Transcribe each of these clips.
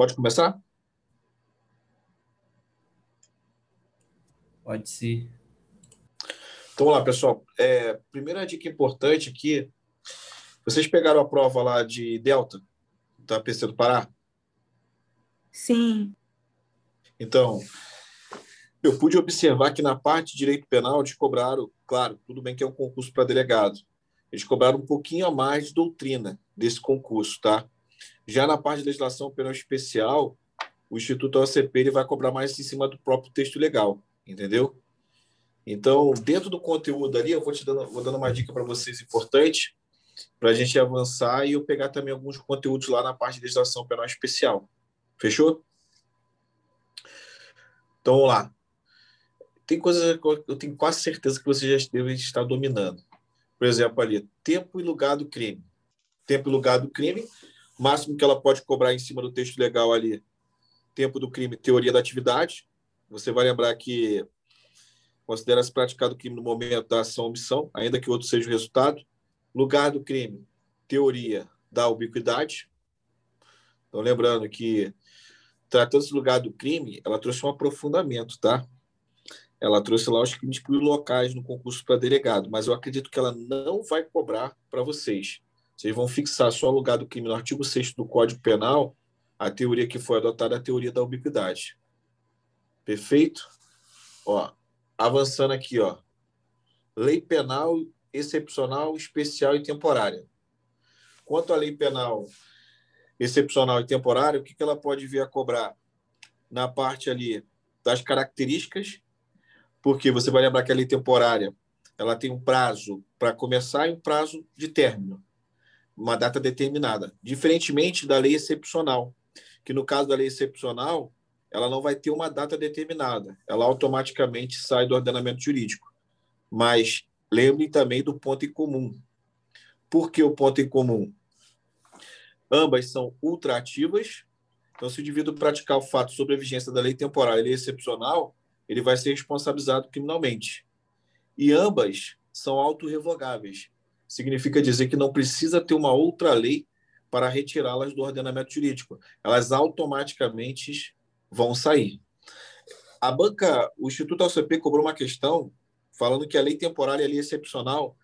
Pode começar? Pode ser. Então, vamos lá, pessoal. É, primeira dica importante aqui. Vocês pegaram a prova lá de Delta, da PC do Pará? Sim. Então, eu pude observar que na parte de direito penal eles cobraram, claro, tudo bem que é um concurso para delegado, eles cobraram um pouquinho a mais de doutrina desse concurso, tá? Já na parte de legislação penal especial, o Instituto OCP ele vai cobrar mais em cima do próprio texto legal, entendeu? Então, dentro do conteúdo ali, eu vou te dando, vou dando uma dica para vocês importante, para a gente avançar e eu pegar também alguns conteúdos lá na parte de legislação penal especial. Fechou? Então, vamos lá. Tem coisas que eu tenho quase certeza que você já deve estar dominando. Por exemplo, ali, tempo e lugar do crime. Tempo e lugar do crime, máximo que ela pode cobrar em cima do texto legal ali. Tempo do crime, teoria da atividade. Você vai lembrar que considera-se praticado o crime no momento da ação ou omissão, ainda que outro seja o resultado. Lugar do crime, teoria da ubiquidade. Então, lembrando que, tratando-se do lugar do crime, ela trouxe um aprofundamento, tá? Ela trouxe lá os crimes locais no concurso para delegado, mas eu acredito que ela não vai cobrar para vocês. Vocês vão fixar só o lugar do crime no artigo 6 do Código Penal, a teoria que foi adotada é a teoria da ubiquidade. Perfeito? Ó, avançando aqui, ó. Lei penal excepcional, especial e temporária. Quanto à lei penal excepcional e temporária, o que, que ela pode vir a cobrar? Na parte ali das características, porque você vai lembrar que a lei temporária ela tem um prazo para começar e um prazo de término, uma data determinada. Diferentemente da lei excepcional, que no caso da lei excepcional, ela não vai ter uma data determinada, ela automaticamente sai do ordenamento jurídico. Mas lembre também do ponto em comum. Por que o ponto em comum? Ambas são ultraativas. Então, se o indivíduo praticar o fato sobre a vigência da lei temporal e lei excepcional, ele vai ser responsabilizado criminalmente. E ambas são autorrevogáveis. Significa dizer que não precisa ter uma outra lei para retirá-las do ordenamento jurídico. Elas automaticamente vão sair. A banca, o Instituto ACP cobrou uma questão falando que a lei temporária e a lei excepcional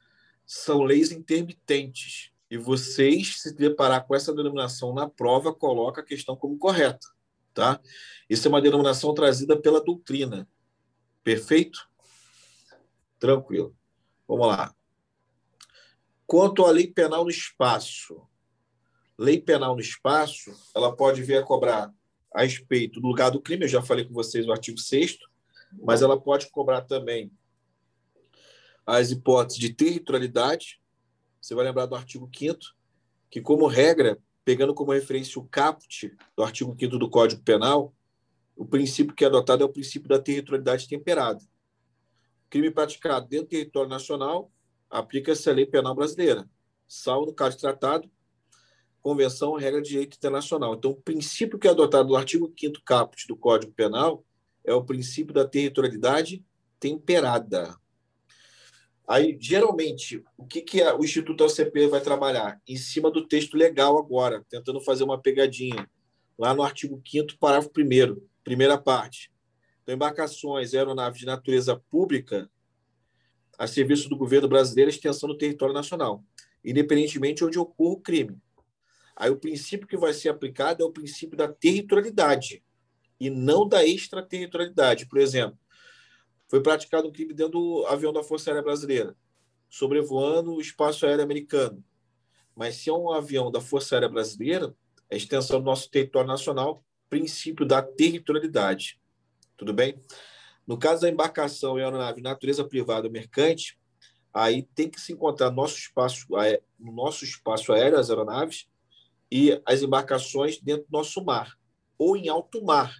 são leis intermitentes. E vocês, se deparar com essa denominação na prova, coloca a questão como correta. Tá? Isso é uma denominação trazida pela doutrina. Perfeito? Tranquilo. Vamos lá. Quanto à lei penal no espaço. Lei penal no espaço, ela pode vir a cobrar a respeito do lugar do crime, eu já falei com vocês o artigo 6 mas ela pode cobrar também as hipóteses de territorialidade. Você vai lembrar do artigo 5 que, como regra, pegando como referência o caput do artigo 5 do Código Penal, o princípio que é adotado é o princípio da territorialidade temperada. Crime praticado dentro do território nacional aplica-se a lei penal brasileira, salvo no caso de tratado convenção ou regra de direito internacional. Então, o princípio que é adotado no artigo 5 caput do Código Penal é o princípio da territorialidade temperada. Aí, geralmente, o que, que o Instituto OCP vai trabalhar? Em cima do texto legal agora, tentando fazer uma pegadinha. Lá no artigo 5 parágrafo 1 primeira parte. Então, embarcações, aeronaves de natureza pública a serviço do governo brasileiro, extensão do território nacional, independentemente de onde ocorra o crime. Aí o princípio que vai ser aplicado é o princípio da territorialidade e não da extraterritorialidade. Por exemplo, foi praticado um crime dentro do avião da Força Aérea Brasileira, sobrevoando o espaço aéreo americano. Mas se é um avião da Força Aérea Brasileira, é extensão do nosso território nacional, princípio da territorialidade. Tudo bem? No caso da embarcação e aeronave natureza privada ou mercante, aí tem que se encontrar nosso espaço, no nosso espaço aéreo, as aeronaves, e as embarcações dentro do nosso mar, ou em alto mar.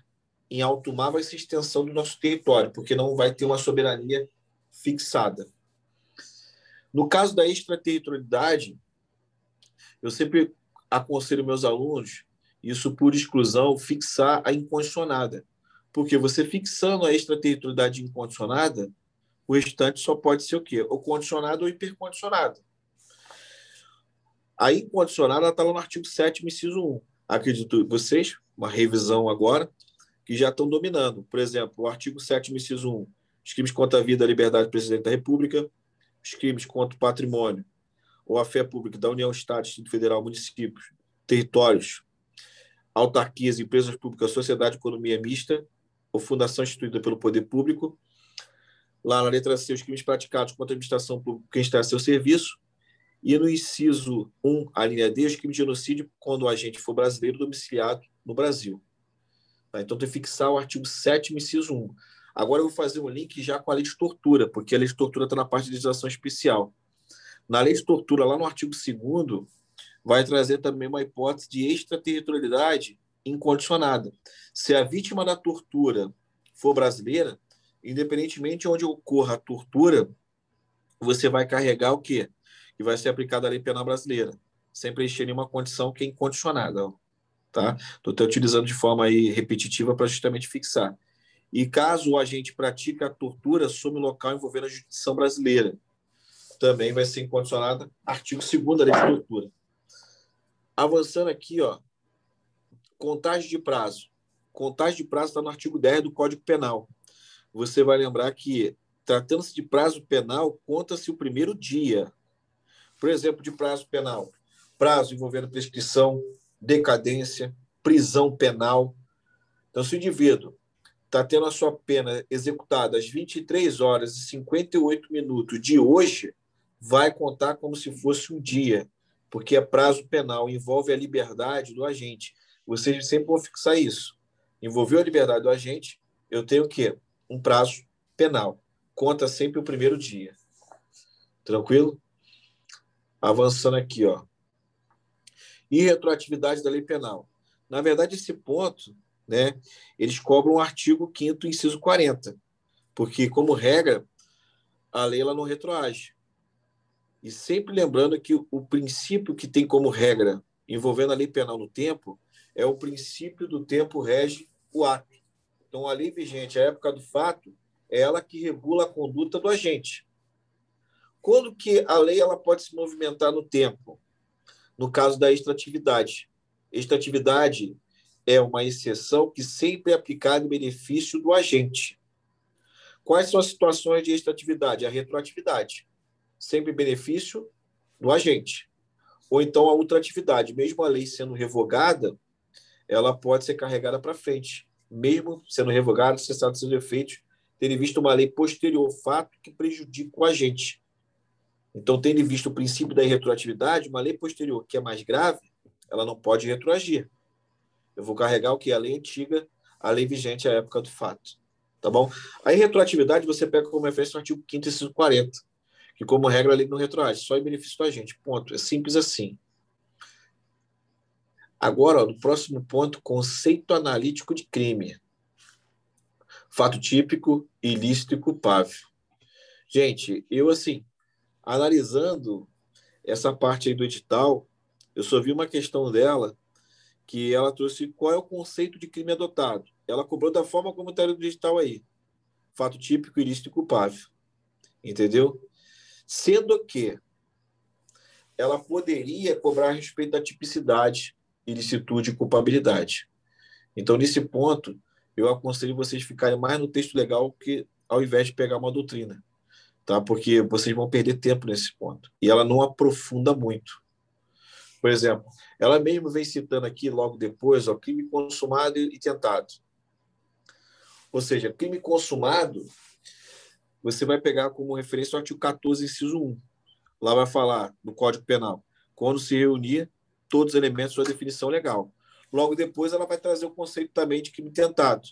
Em alto mar vai ser extensão do nosso território, porque não vai ter uma soberania fixada. No caso da extraterritorialidade, eu sempre aconselho meus alunos, isso por exclusão, fixar a incondicionada. Porque você fixando a extraterritorialidade incondicionada, o restante só pode ser o quê? Ou condicionado ou hipercondicionado. A incondicionada está lá no artigo 7 inciso 1. acredito vocês, uma revisão agora, que já estão dominando. Por exemplo, o artigo 7 inciso 1, os crimes contra a vida, a liberdade do presidente da República, os crimes contra o patrimônio ou a fé pública da União, Estado, Distrito Federal, municípios, territórios, autarquias, empresas públicas, sociedade, economia mista ou fundação instituída pelo poder público. Lá na letra C, os crimes praticados contra a administração pública está a seu serviço. E no inciso 1, a linha D, os crimes de genocídio quando o agente for brasileiro domiciliado no Brasil. Tá? Então, tem que fixar o artigo 7 inciso 1. Agora eu vou fazer um link já com a lei de tortura, porque a lei de tortura está na parte de legislação especial. Na lei de tortura, lá no artigo 2 vai trazer também uma hipótese de extraterritorialidade incondicionada. Se a vítima da tortura for brasileira, independentemente de onde ocorra a tortura, você vai carregar o quê? Que vai ser aplicada a lei penal brasileira, sem preencher nenhuma condição que é incondicionada. Tá? Estou utilizando de forma aí repetitiva para justamente fixar. E caso o agente pratique a tortura sob local envolvendo a jurisdição brasileira, também vai ser incondicionada, artigo 2 da lei de tortura. Avançando aqui, ó, contagem de prazo. Contagem de prazo está no artigo 10 do Código Penal. Você vai lembrar que, tratando-se de prazo penal, conta-se o primeiro dia. Por exemplo, de prazo penal, prazo envolvendo prescrição, decadência, prisão penal. Então, se o indivíduo está tendo a sua pena executada às 23 horas e 58 minutos de hoje, vai contar como se fosse um dia, porque é prazo penal, envolve a liberdade do agente. Vocês sempre vão fixar isso. Envolveu a liberdade do agente, eu tenho o quê? Um prazo penal. Conta sempre o primeiro dia. Tranquilo? Avançando aqui, ó. E retroatividade da lei penal. Na verdade, esse ponto, né, eles cobram o artigo 5 inciso 40, porque, como regra, a lei ela não retroage. E sempre lembrando que o princípio que tem como regra envolvendo a lei penal no tempo é o princípio do tempo rege o ato. Então, a lei vigente, a época do fato, é ela que regula a conduta do agente. Quando que a lei ela pode se movimentar no tempo? No caso da extratividade. Extratividade é uma exceção que sempre é aplicada em benefício do agente. Quais são as situações de extratividade? A retroatividade sempre benefício do agente. Ou então a ultratividade, mesmo a lei sendo revogada, ela pode ser carregada para frente, mesmo sendo revogada, cessado seus efeitos, tendo visto uma lei posterior fato que prejudica o agente. Então, tendo visto o princípio da retroatividade, uma lei posterior que é mais grave, ela não pode retroagir. Eu vou carregar o que? A lei antiga, a lei vigente à época do fato. Tá bom? Aí, retroatividade, você pega como referência o artigo 5 e 40 que, como regra, a lei não retroage, só em benefício da gente. Ponto. É simples assim. Agora, ó, no próximo ponto, conceito analítico de crime. Fato típico, ilícito e culpável. Gente, eu, assim, analisando essa parte aí do edital, eu só vi uma questão dela que ela trouxe qual é o conceito de crime adotado. Ela cobrou da forma como está no digital aí. Fato típico, ilícito e culpável. Entendeu? Sendo que ela poderia cobrar a respeito da tipicidade, ilicitude e culpabilidade. Então, nesse ponto, eu aconselho vocês ficarem mais no texto legal que ao invés de pegar uma doutrina, tá? Porque vocês vão perder tempo nesse ponto. E ela não aprofunda muito. Por exemplo, ela mesmo vem citando aqui logo depois, ó, crime consumado e tentado. Ou seja, crime consumado você vai pegar como referência o artigo 14, inciso 1. Lá vai falar no Código Penal, quando se reunir todos os elementos da definição legal. Logo depois, ela vai trazer o conceito também de crime tentado.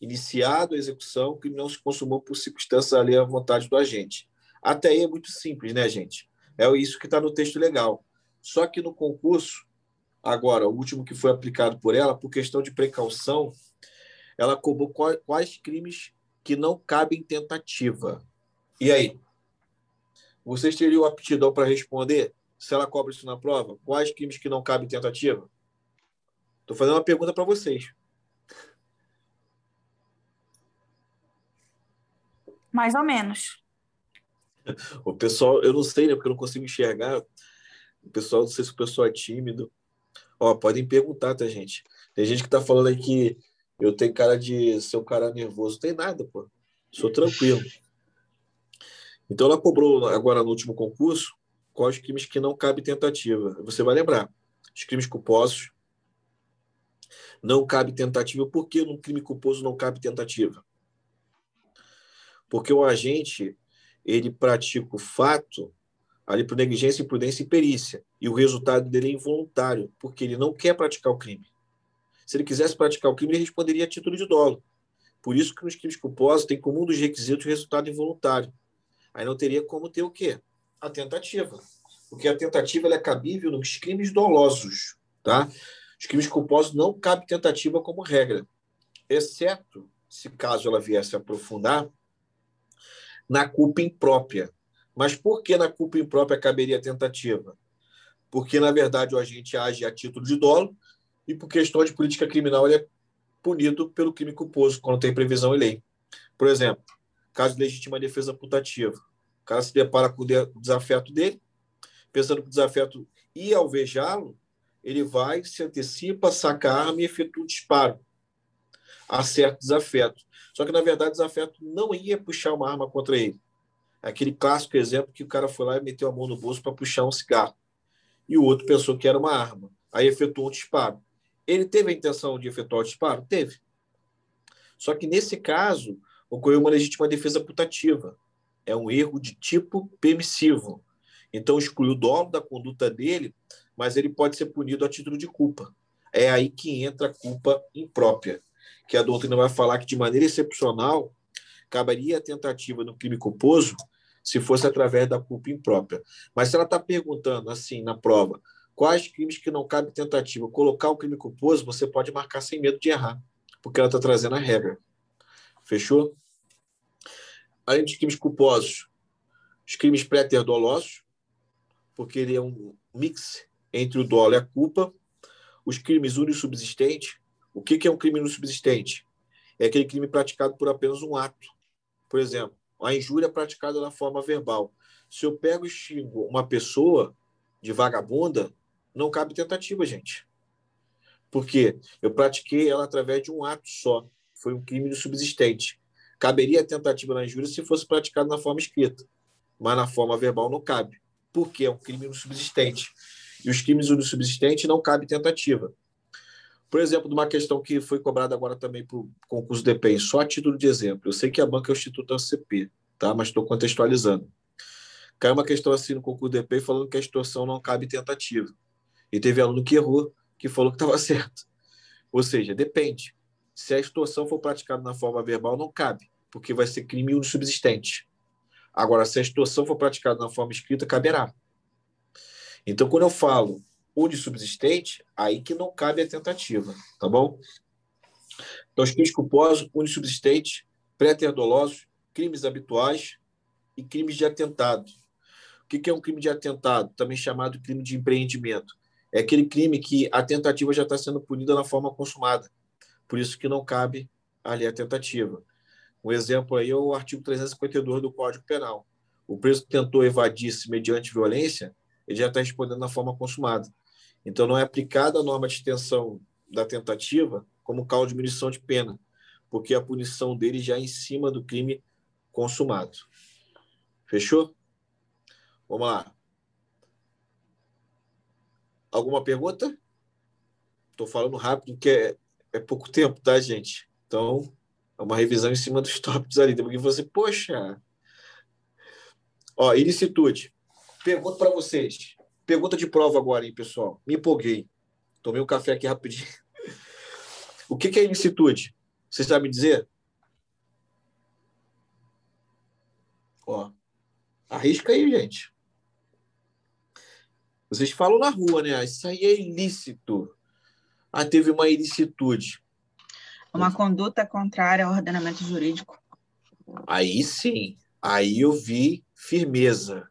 Iniciado a execução, o crime não se consumou por circunstâncias ali à vontade do agente. Até aí é muito simples, né, gente? É isso que está no texto legal. Só que no concurso, agora, o último que foi aplicado por ela, por questão de precaução, ela cobrou quais crimes que não cabem tentativa. E aí? Vocês teriam aptidão para responder se ela cobra isso na prova? Quais crimes que não cabem tentativa? Estou fazendo uma pergunta para vocês. Mais ou menos. O pessoal, eu não sei, né? Porque eu não consigo enxergar. O pessoal, não sei se o pessoal é tímido. Ó, podem perguntar, tá, gente? Tem gente que tá falando aí que eu tenho cara de ser um cara nervoso. Não tem nada, pô. Sou tranquilo. Então ela cobrou agora no último concurso quais crimes que não cabe tentativa. Você vai lembrar. Os crimes culposos não cabe tentativa. Por que no crime culposo não cabe tentativa? Porque o agente ele pratica o fato ali por negligência, imprudência e perícia. E o resultado dele é involuntário, porque ele não quer praticar o crime. Se ele quisesse praticar o crime, ele responderia a título de dolo. Por isso que nos crimes culposos tem como um dos requisitos o resultado involuntário. Aí não teria como ter o quê? A tentativa. Porque a tentativa é cabível nos crimes dolosos. Tá? Os crimes culposos não cabe tentativa como regra, exceto se caso ela viesse a aprofundar na culpa imprópria. Mas por que na culpa imprópria caberia tentativa? Porque, na verdade, o agente age a título de dolo e, por questão de política criminal, ele é punido pelo crime culposo, quando tem previsão em lei. Por exemplo, caso de legítima defesa putativa. Cara se depara com o desafeto dele, pensando que o desafeto ia alvejá-lo, ele vai, se antecipa, saca a arma e efetua o disparo. Acerta o desafeto. Só que, na verdade, o desafeto não ia puxar uma arma contra ele. Aquele clássico exemplo que o cara foi lá e meteu a mão no bolso para puxar um cigarro. E o outro pensou que era uma arma. Aí efetuou um disparo. Ele teve a intenção de efetuar o disparo? Teve. Só que nesse caso, ocorreu uma legítima defesa putativa. É um erro de tipo permissivo. Então, exclui o dolo da conduta dele, mas ele pode ser punido a título de culpa. É aí que entra a culpa imprópria, que a doutrina vai falar que, de maneira excepcional, caberia a tentativa no crime culposo se fosse através da culpa imprópria. Mas se ela está perguntando, assim, na prova, quais crimes que não cabe tentativa, colocar o crime culposo, você pode marcar sem medo de errar, porque ela está trazendo a regra. Fechou? Além dos crimes culposos, os crimes pré-terdolosos, porque ele é um mix entre o dolo e a culpa. Os crimes unissubsistentes. O que é um crime unissubsistente? É aquele crime praticado por apenas um ato. Por exemplo, a injúria praticada na forma verbal. Se eu pego e xingo uma pessoa de vagabunda, não cabe tentativa, gente. Porque eu pratiquei ela através de um ato só. Foi um crime subsistente. Caberia a tentativa na injúria se fosse praticado na forma escrita, mas na forma verbal não cabe, porque é um crime subsistente. E os crimes subsistentes não cabe tentativa. Por exemplo, de uma questão que foi cobrada agora também para o concurso do só a título de exemplo. Eu sei que a banca é o Instituto ACP, tá? mas estou contextualizando. Caiu uma questão assim no concurso do falando que a extorsão não cabe tentativa. E teve aluno que errou, que falou que estava certo. Ou seja, depende. Se a extorsão for praticada na forma verbal, não cabe, porque vai ser crime subsistente. Agora, se a extorsão for praticada na forma escrita, caberá. Então, quando eu falo unissubsistente, aí que não cabe a tentativa, tá bom? Então, os crimes culposos, unissubsistentes, pré-terdolosos, crimes habituais e crimes de atentado. O que é um crime de atentado? Também chamado crime de empreendimento. É aquele crime que a tentativa já está sendo punida na forma consumada. Por isso que não cabe ali a tentativa. Um exemplo aí é o artigo 352 do Código Penal. O preso tentou evadir-se mediante violência, ele já está respondendo na forma consumada. Então, não é aplicada a norma de extensão da tentativa como causa de diminuição de pena, porque a punição dele já é em cima do crime consumado. Fechou? Vamos lá. Alguma pergunta? Estou falando rápido, porque é, é, pouco tempo, tá, gente? Então, é uma revisão em cima dos tópicos ali. Porque você, poxa. Ó, ilicitude. Pergunta para vocês. Pergunta de prova agora, hein, pessoal? Me empolguei. Tomei um café aqui rapidinho. O que, é ilicitude? Você sabe dizer? Ó, arrisca aí, gente. Vocês falam na rua, né? Isso aí é ilícito. Ah, teve uma ilicitude. Uma conduta contrária ao ordenamento jurídico. Aí sim. Aí eu vi firmeza.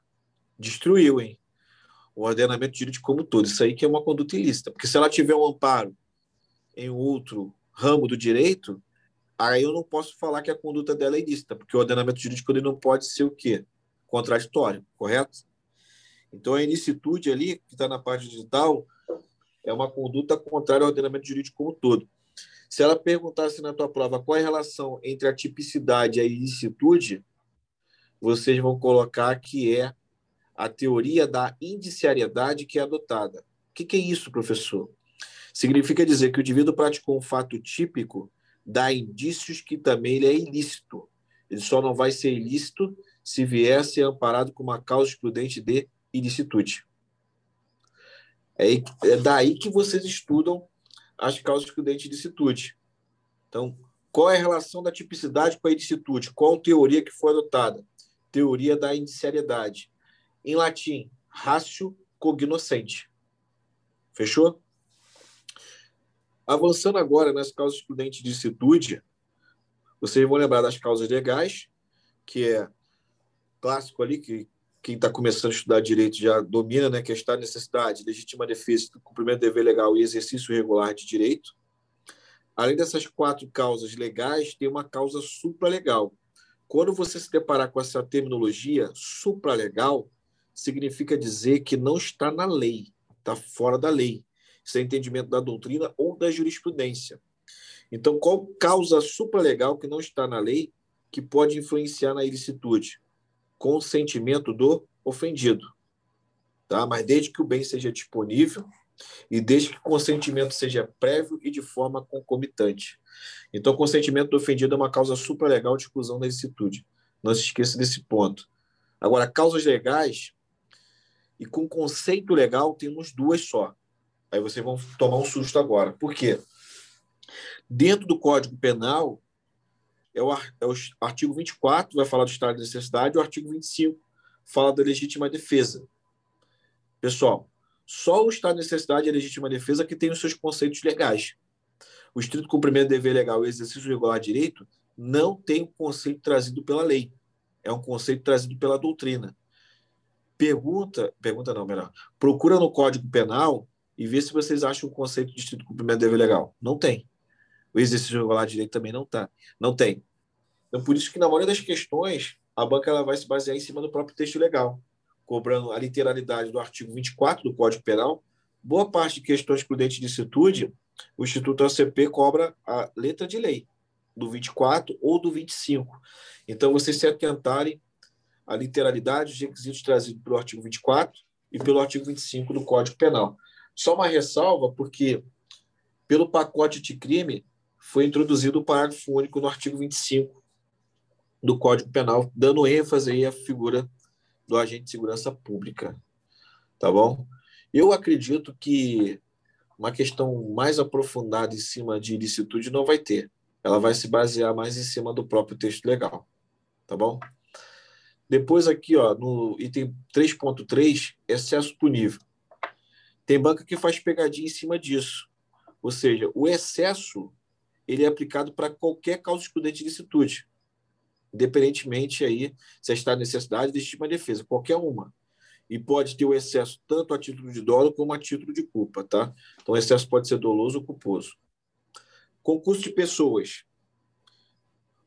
Destruiu, hein? o ordenamento jurídico como todo. Isso aí que é uma conduta ilícita. Porque se ela tiver um amparo em outro ramo do direito, aí eu não posso falar que a conduta dela é ilícita, porque o ordenamento jurídico ele não pode ser o quê? Contraditório, correto? Então, a ilicitude ali, que está na parte digital, é uma conduta contrária ao ordenamento jurídico como todo. Se ela perguntasse na tua prova qual é a relação entre a tipicidade e a ilicitude, vocês vão colocar que é a teoria da indiciariedade que é adotada. O que, que é isso, professor? Significa dizer que o indivíduo praticou um fato típico dá indícios que também ele é ilícito. Ele só não vai ser ilícito se vier a ser amparado com uma causa excludente de ilicitude. É, é daí que vocês estudam as causas excludentes de ilicitude. Então, qual é a relação da tipicidade com a ilicitude? Qual a teoria que foi adotada? Teoria da indiciariedade. Em latim, ratio cognoscente. Fechou? Avançando agora nas causas excludentes de ilicitude, vocês vão lembrar das causas legais, que é clássico ali, que quem está começando a estudar direito já domina, né, que é estado de necessidade, legítima defesa, cumprimento do dever legal e exercício regular de direito. Além dessas quatro causas legais, tem uma causa supralegal. Quando você se deparar com essa terminologia supralegal, significa dizer que não está na lei, está fora da lei. Isso é entendimento da doutrina ou da jurisprudência. Então, qual causa supralegal que não está na lei que pode influenciar na ilicitude? Consentimento do ofendido. Tá? Mas desde que o bem seja disponível e desde que o consentimento seja prévio e de forma concomitante. Então, o consentimento do ofendido é uma causa supralegal de exclusão da ilicitude. Não se esqueça desse ponto. Agora, causas legais e com conceito legal temos duas só. Aí vocês vão tomar um susto agora. Por quê? Dentro do Código Penal, é o, é o artigo 24, vai falar do estado de necessidade, o artigo 25 fala da legítima defesa. Pessoal, só o estado de necessidade e a legítima defesa que tem os seus conceitos legais. O estrito cumprimento do dever legal e exercício regular direito não tem o conceito trazido pela lei. É um conceito trazido pela doutrina. Pergunta, pergunta não, melhor. Procura no Código Penal e vê se vocês acham o conceito de estrito cumprimento do dever legal. Não tem. O exercício regular de direito também não tá. Não tem. Então, por isso que na maioria das questões, a banca ela vai se basear em cima do próprio texto legal, cobrando a literalidade do artigo 24 do Código Penal. Boa parte de questões prudentes de licitude, o Instituto ACP cobra a letra de lei, do 24 ou do 25. Então, vocês se atentarem à literalidade dos requisitos trazidos pelo artigo 24 e pelo artigo 25 do Código Penal. Só uma ressalva, porque pelo pacote de crime foi introduzido o parágrafo único no artigo 25 do Código Penal, dando ênfase aí à figura do agente de segurança pública. Tá bom? Eu acredito que uma questão mais aprofundada em cima de ilicitude não vai ter. Ela vai se basear mais em cima do próprio texto legal. Tá bom? Depois aqui, ó, no item 3.3, excesso punível. Tem banca que faz pegadinha em cima disso. Ou seja, o excesso ele é aplicado para qualquer causa excludente de licitude independentemente aí se está necessidade de legítima defesa, qualquer uma. E pode ter o excesso tanto a título de dolo como a título de culpa, tá? Então, o excesso pode ser doloso ou culposo. Concurso de pessoas.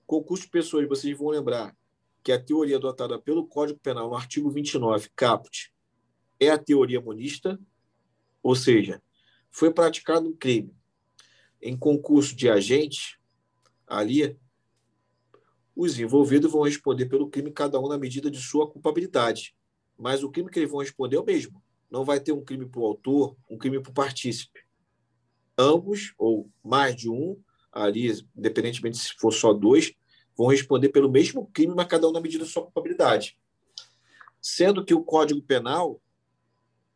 Concurso de pessoas, vocês vão lembrar que a teoria adotada pelo Código Penal no artigo 29, caput, é a teoria monista, ou seja, foi praticado um crime em concurso de agente, ali os envolvidos vão responder pelo crime, cada um na medida de sua culpabilidade. Mas o crime que eles vão responder é o mesmo. Não vai ter um crime para o autor, um crime para o partícipe. Ambos, ou mais de um, ali, independentemente se for só dois, vão responder pelo mesmo crime, mas cada um na medida de sua culpabilidade. Sendo que o Código Penal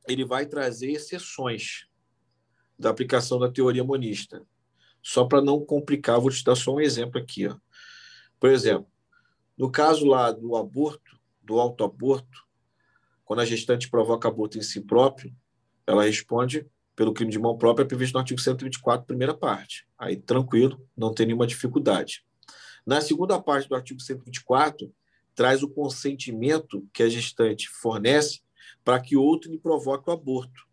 ele vai trazer exceções da aplicação da teoria monista. Só para não complicar, vou te dar só um exemplo aqui. Ó. Por exemplo, no caso lá do aborto, do autoaborto, quando a gestante provoca aborto em si próprio, ela responde pelo crime de mão própria previsto no artigo 124, primeira parte. Aí, tranquilo, não tem nenhuma dificuldade. Na segunda parte do artigo 124, traz o consentimento que a gestante fornece para que outro lhe provoque o aborto.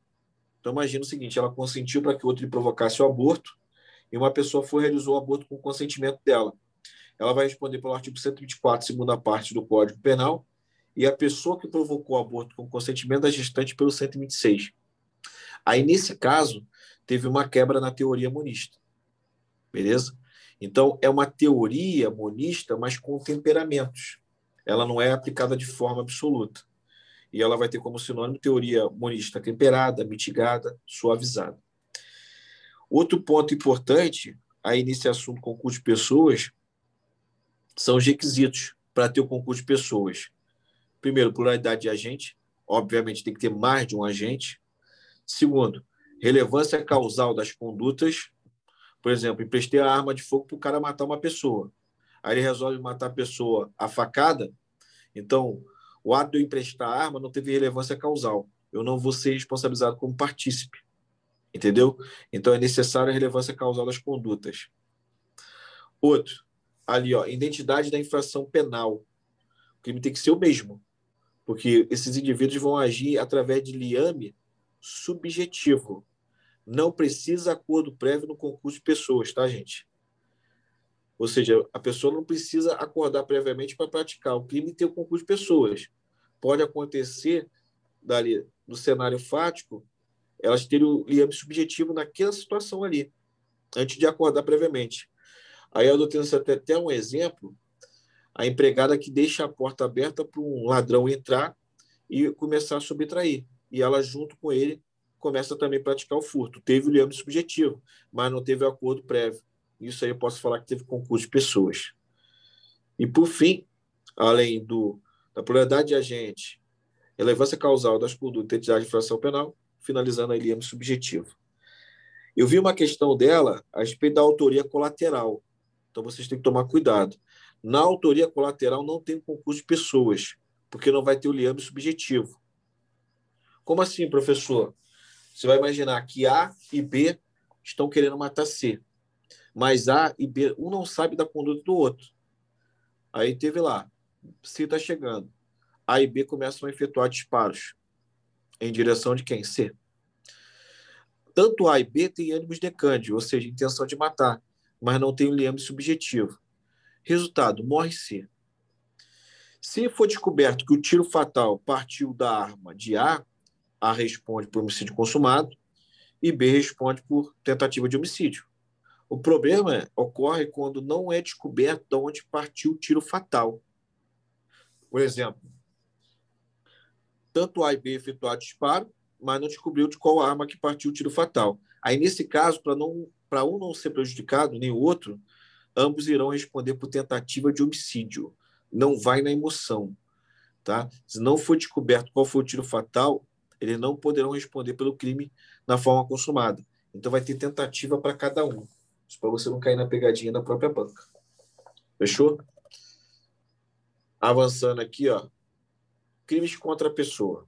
Então, imagina o seguinte: ela consentiu para que outro lhe provocasse o aborto e uma pessoa foi realizou o aborto com consentimento dela ela vai responder pelo artigo 124, segunda parte do Código Penal, e a pessoa que provocou o aborto com consentimento da gestante pelo 126. Aí, nesse caso, teve uma quebra na teoria monista. Beleza? Então, é uma teoria monista, mas com temperamentos. Ela não é aplicada de forma absoluta. E ela vai ter como sinônimo teoria monista temperada, mitigada, suavizada. Outro ponto importante aí nesse assunto concurso de pessoas são os requisitos para ter o concurso de pessoas. Primeiro, pluralidade de agente. Obviamente, tem que ter mais de um agente. Segundo, relevância causal das condutas. Por exemplo, emprestei a arma de fogo para o cara matar uma pessoa. Aí ele resolve matar a pessoa a facada. Então, o ato de eu emprestar a arma não teve relevância causal. Eu não vou ser responsabilizado como partícipe. Entendeu? Então, é necessária a relevância causal das condutas. Outro, ali, ó, identidade da infração penal. O crime tem que ser o mesmo, porque esses indivíduos vão agir através de liame subjetivo. Não precisa acordo prévio no concurso de pessoas, tá, gente? Ou seja, a pessoa não precisa acordar previamente para praticar. O crime tem o concurso de pessoas. Pode acontecer dali no cenário fático elas terem o liame subjetivo naquela situação ali, antes de acordar previamente. Aí a doutrina até, até um exemplo, a empregada que deixa a porta aberta para um ladrão entrar e começar a subtrair. E ela, junto com ele, começa também a praticar o furto. Teve o liame subjetivo, mas não teve acordo prévio. Isso aí eu posso falar que teve concurso de pessoas. E, por fim, além do, da pluralidade de agente, relevância causal das condutas, identidade de infração penal, finalizando a liame subjetivo. Eu vi uma questão dela a respeito da autoria colateral. Então, vocês têm que tomar cuidado. Na autoria colateral não tem concurso de pessoas, porque não vai ter o liame subjetivo. Como assim, professor? Você vai imaginar que A e B estão querendo matar C, mas A e B, um não sabe da conduta do outro. Aí teve lá, C está chegando. A e B começam a efetuar disparos. Em direção de quem? C. Tanto A e B têm ânimos de cândido, ou seja, intenção de matar, mas não tem o liame subjetivo. Resultado: morre C. Se for descoberto que o tiro fatal partiu da arma de A, A responde por homicídio consumado e B responde por tentativa de homicídio. O problema ocorre quando não é descoberto de onde partiu o tiro fatal. Por exemplo, tanto A e B efetuaram disparo, mas não descobriu de qual arma que partiu o tiro fatal. Aí, nesse caso, para não para um não ser prejudicado, nem o outro, ambos irão responder por tentativa de homicídio. Não vai na emoção. Tá? Se não for descoberto qual foi o tiro fatal, eles não poderão responder pelo crime na forma consumada. Então, vai ter tentativa para cada um. para você não cair na pegadinha da própria banca. Fechou? Avançando aqui, ó crimes contra a pessoa.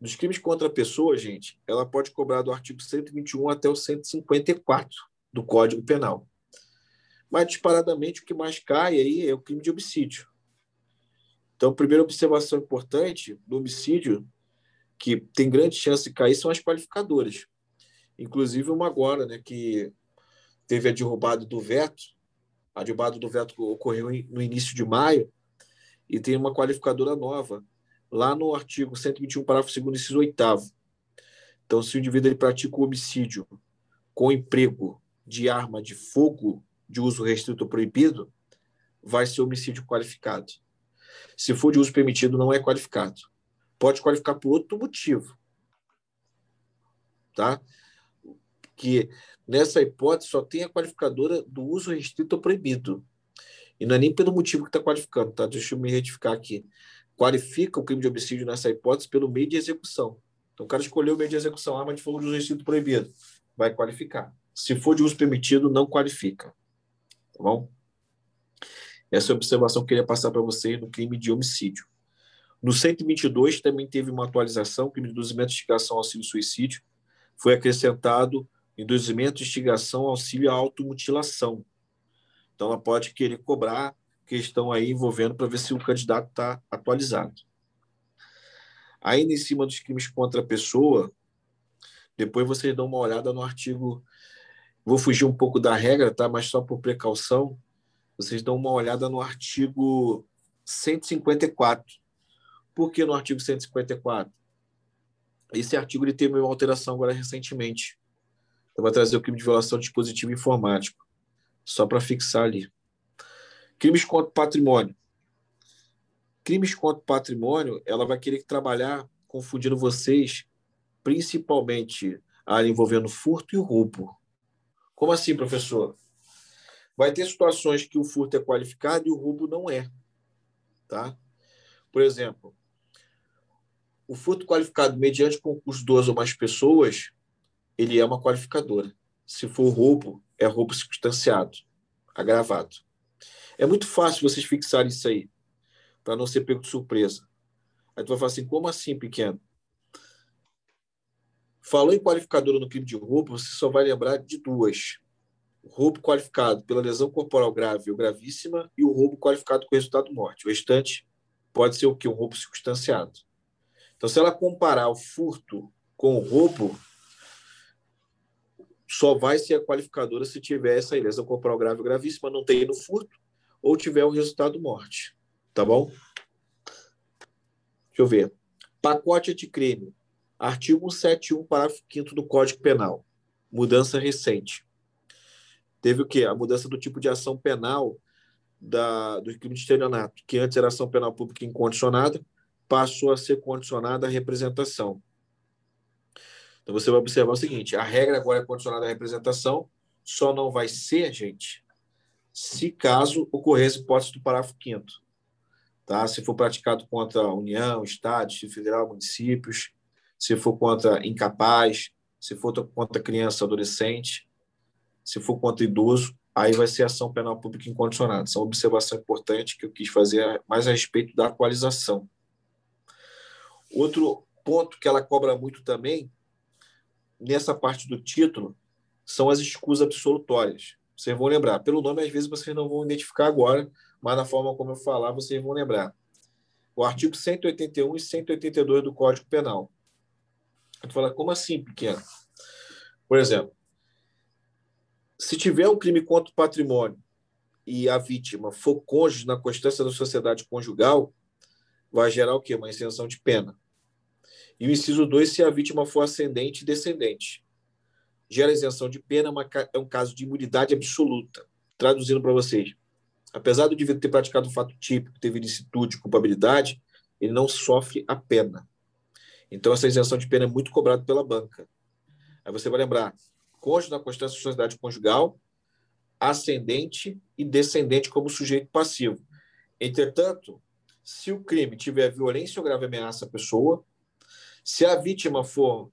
Dos crimes contra a pessoa, gente, ela pode cobrar do artigo 121 até o 154 do Código Penal. Mas, disparadamente, o que mais cai aí é o crime de homicídio. Então, primeira observação importante do homicídio, que tem grande chance de cair, são as qualificadoras. Inclusive, uma agora, né, que teve a derrubada do veto. A derrubada do veto ocorreu no início de maio, e tem uma qualificadora nova, lá no artigo 121, parágrafo 2 inciso 8 Então, se o indivíduo ele pratica o homicídio com emprego de arma de fogo de uso restrito ou proibido, vai ser homicídio qualificado. Se for de uso permitido, não é qualificado. Pode qualificar por outro motivo. Tá? Que nessa hipótese só tem a qualificadora do uso restrito ou proibido. E não é nem pelo motivo que está qualificando, tá? Deixa eu me retificar aqui. Qualifica o crime de homicídio nessa hipótese pelo meio de execução. Então, o cara escolheu o meio de execução, arma de fogo de uso restrito proibido. Vai qualificar. Se for de uso permitido, não qualifica. Tá bom? Essa é a observação que eu queria passar para vocês no crime de homicídio. No 122 também teve uma atualização, crime de induzimento, instigação, auxílio suicídio. Foi acrescentado induzimento, instigação, auxílio à automutilação. Então, ela pode querer cobrar questão aí envolvendo para ver se o candidato está atualizado. Ainda em cima dos crimes contra a pessoa, depois vocês dão uma olhada no artigo. Vou fugir um pouco da regra, tá? Mas só por precaução, vocês dão uma olhada no artigo 154. Por que no artigo 154? Esse artigo ele teve uma alteração agora recentemente. Eu vou trazer o crime de violação de dispositivo informático, só para fixar ali. Crimes contra o patrimônio. Crimes contra o patrimônio, ela vai querer trabalhar confundindo vocês, principalmente a área envolvendo furto e roubo. Como assim, professor? Vai ter situações que o furto é qualificado e o roubo não é. Tá? Por exemplo, o furto qualificado mediante concurso de duas ou mais pessoas, ele é uma qualificadora. Se for roubo, é roubo circunstanciado, agravado. É muito fácil vocês fixarem isso aí, para não ser pego de surpresa. Aí tu vai falar assim, como assim, pequeno? Falou em qualificadora no crime de roubo, você só vai lembrar de duas. O roubo qualificado pela lesão corporal grave ou gravíssima e o roubo qualificado com resultado morte. O restante pode ser o quê? Um roubo circunstanciado. Então, se ela comparar o furto com o roubo, só vai ser a qualificadora se tiver essa lesão corporal grave ou gravíssima, não tem no furto, ou tiver o resultado morte. Tá bom? Deixa eu ver. Pacote de crime. Artigo 171, parágrafo 5 do Código Penal. Mudança recente. Teve o quê? A mudança do tipo de ação penal da, do crime de estelionato, que antes era ação penal pública incondicionada, passou a ser condicionada à representação. Então você vai observar o seguinte: a regra agora é condicionada à representação, só não vai ser, gente, se caso ocorresse hipótese do parágrafo 5 tá? Se for praticado contra a União, Estado, Distrito Federal, municípios, se for contra incapaz, se for contra criança, adolescente, se for contra idoso, aí vai ser ação penal pública incondicionada. Essa é uma observação importante que eu quis fazer mais a respeito da atualização. Outro ponto que ela cobra muito também, nessa parte do título, são as escusas absolutórias. Vocês vão lembrar. Pelo nome, às vezes, vocês não vão identificar agora, mas na forma como eu falar, vocês vão lembrar. O artigo 181 e 182 do Código Penal. Tu fala, como assim, pequeno? Por exemplo, se tiver um crime contra o patrimônio e a vítima for cônjuge na constância da sociedade conjugal, vai gerar o quê? Uma isenção de pena. E o inciso 2, se a vítima for ascendente e descendente. Gera isenção de pena, é um caso de imunidade absoluta. Traduzindo para vocês, apesar do indivíduo ter praticado um fato típico, teve ilicitude, culpabilidade, ele não sofre a pena. Então, essa isenção de pena é muito cobrada pela banca. Aí você vai lembrar, cônjuge na constância da sociedade conjugal, ascendente e descendente como sujeito passivo. Entretanto, se o crime tiver violência ou grave ameaça à pessoa, se a vítima for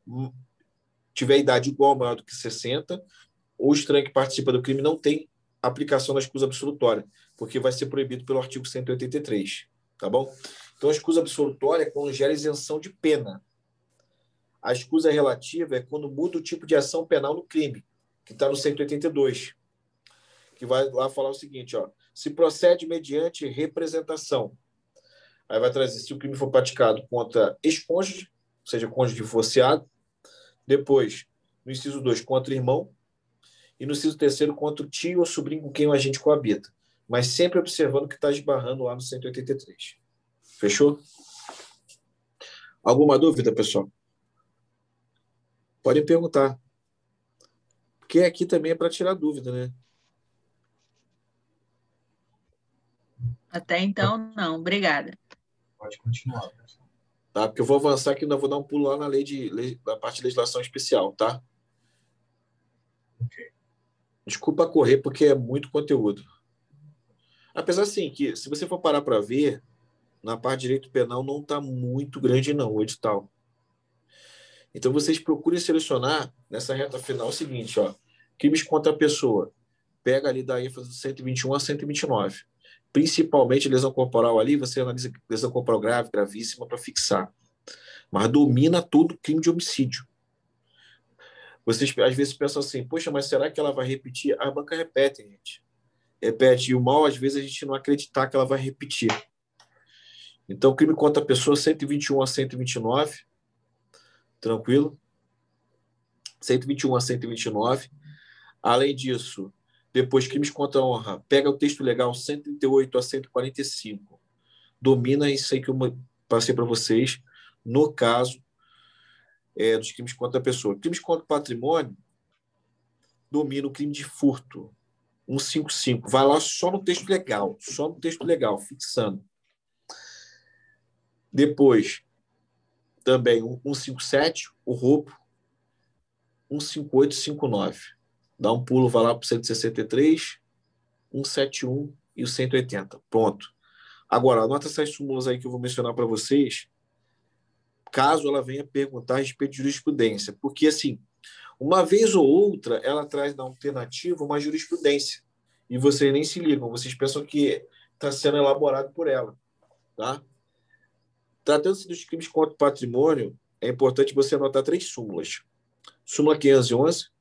tiver idade igual ou maior do que 60, o estranho que participa do crime não tem aplicação da escusa absolutória, porque vai ser proibido pelo artigo 183, tá bom? Então, a escusa absolutória é quando gera isenção de pena. A escusa relativa é quando muda o tipo de ação penal no crime, que está no 182, que vai lá falar o seguinte, ó, se procede mediante representação, Aí vai trazer se o crime for praticado contra ex-cônjuge, ou seja, cônjuge divorciado. Depois, no inciso 2, contra irmão. E no inciso terceiro, contra o tio ou sobrinho com quem o agente coabita. Mas sempre observando que está esbarrando lá no 183. Fechou? Alguma dúvida, pessoal? Podem perguntar. Porque aqui também é para tirar dúvida, né? Até então, não. Obrigada. Pode continuar. Tá? Porque eu vou avançar aqui, ainda vou dar um pulo lá na lei de na parte de legislação especial, tá? Ok. Desculpa correr, porque é muito conteúdo. Apesar, assim, que se você for parar para ver, na parte de direito penal não está muito grande, não, o edital. Então, vocês procurem selecionar nessa reta final o seguinte, ó, crimes contra a pessoa. Pega ali da ênfase do 121 a 129 principalmente lesão corporal ali, você analisa lesão corporal grave, gravíssima para fixar. Mas domina todo crime de homicídio. Vocês às vezes pensam assim, poxa, mas será que ela vai repetir? A banca repete, gente. Repete. E o mal, às vezes, a gente não acreditar que ela vai repetir. Então, crime contra a pessoa 121 a 129. Tranquilo? 121 a 129. Além disso, depois, crimes contra a honra. Pega o texto legal 138 a é, dos crimes contra a pessoa. Crimes contra o patrimônio domina o crime de furto. 155. Vai lá só no texto legal, só no texto legal, fixando. Depois, também 157, o roubo. 158, 59. Dá um pulo, vai lá para o 163, 171 e o 180. Pronto. Agora, anota essas súmulas aí que eu vou mencionar para vocês, caso ela venha perguntar a respeito de jurisprudência. Porque, assim, uma vez ou outra, ela traz na alternativa uma jurisprudência. E vocês nem se ligam, vocês pensam que está sendo elaborado por ela. Tá? Tratando-se dos crimes contra o patrimônio, é importante você anotar três súmulas. Súmula 511,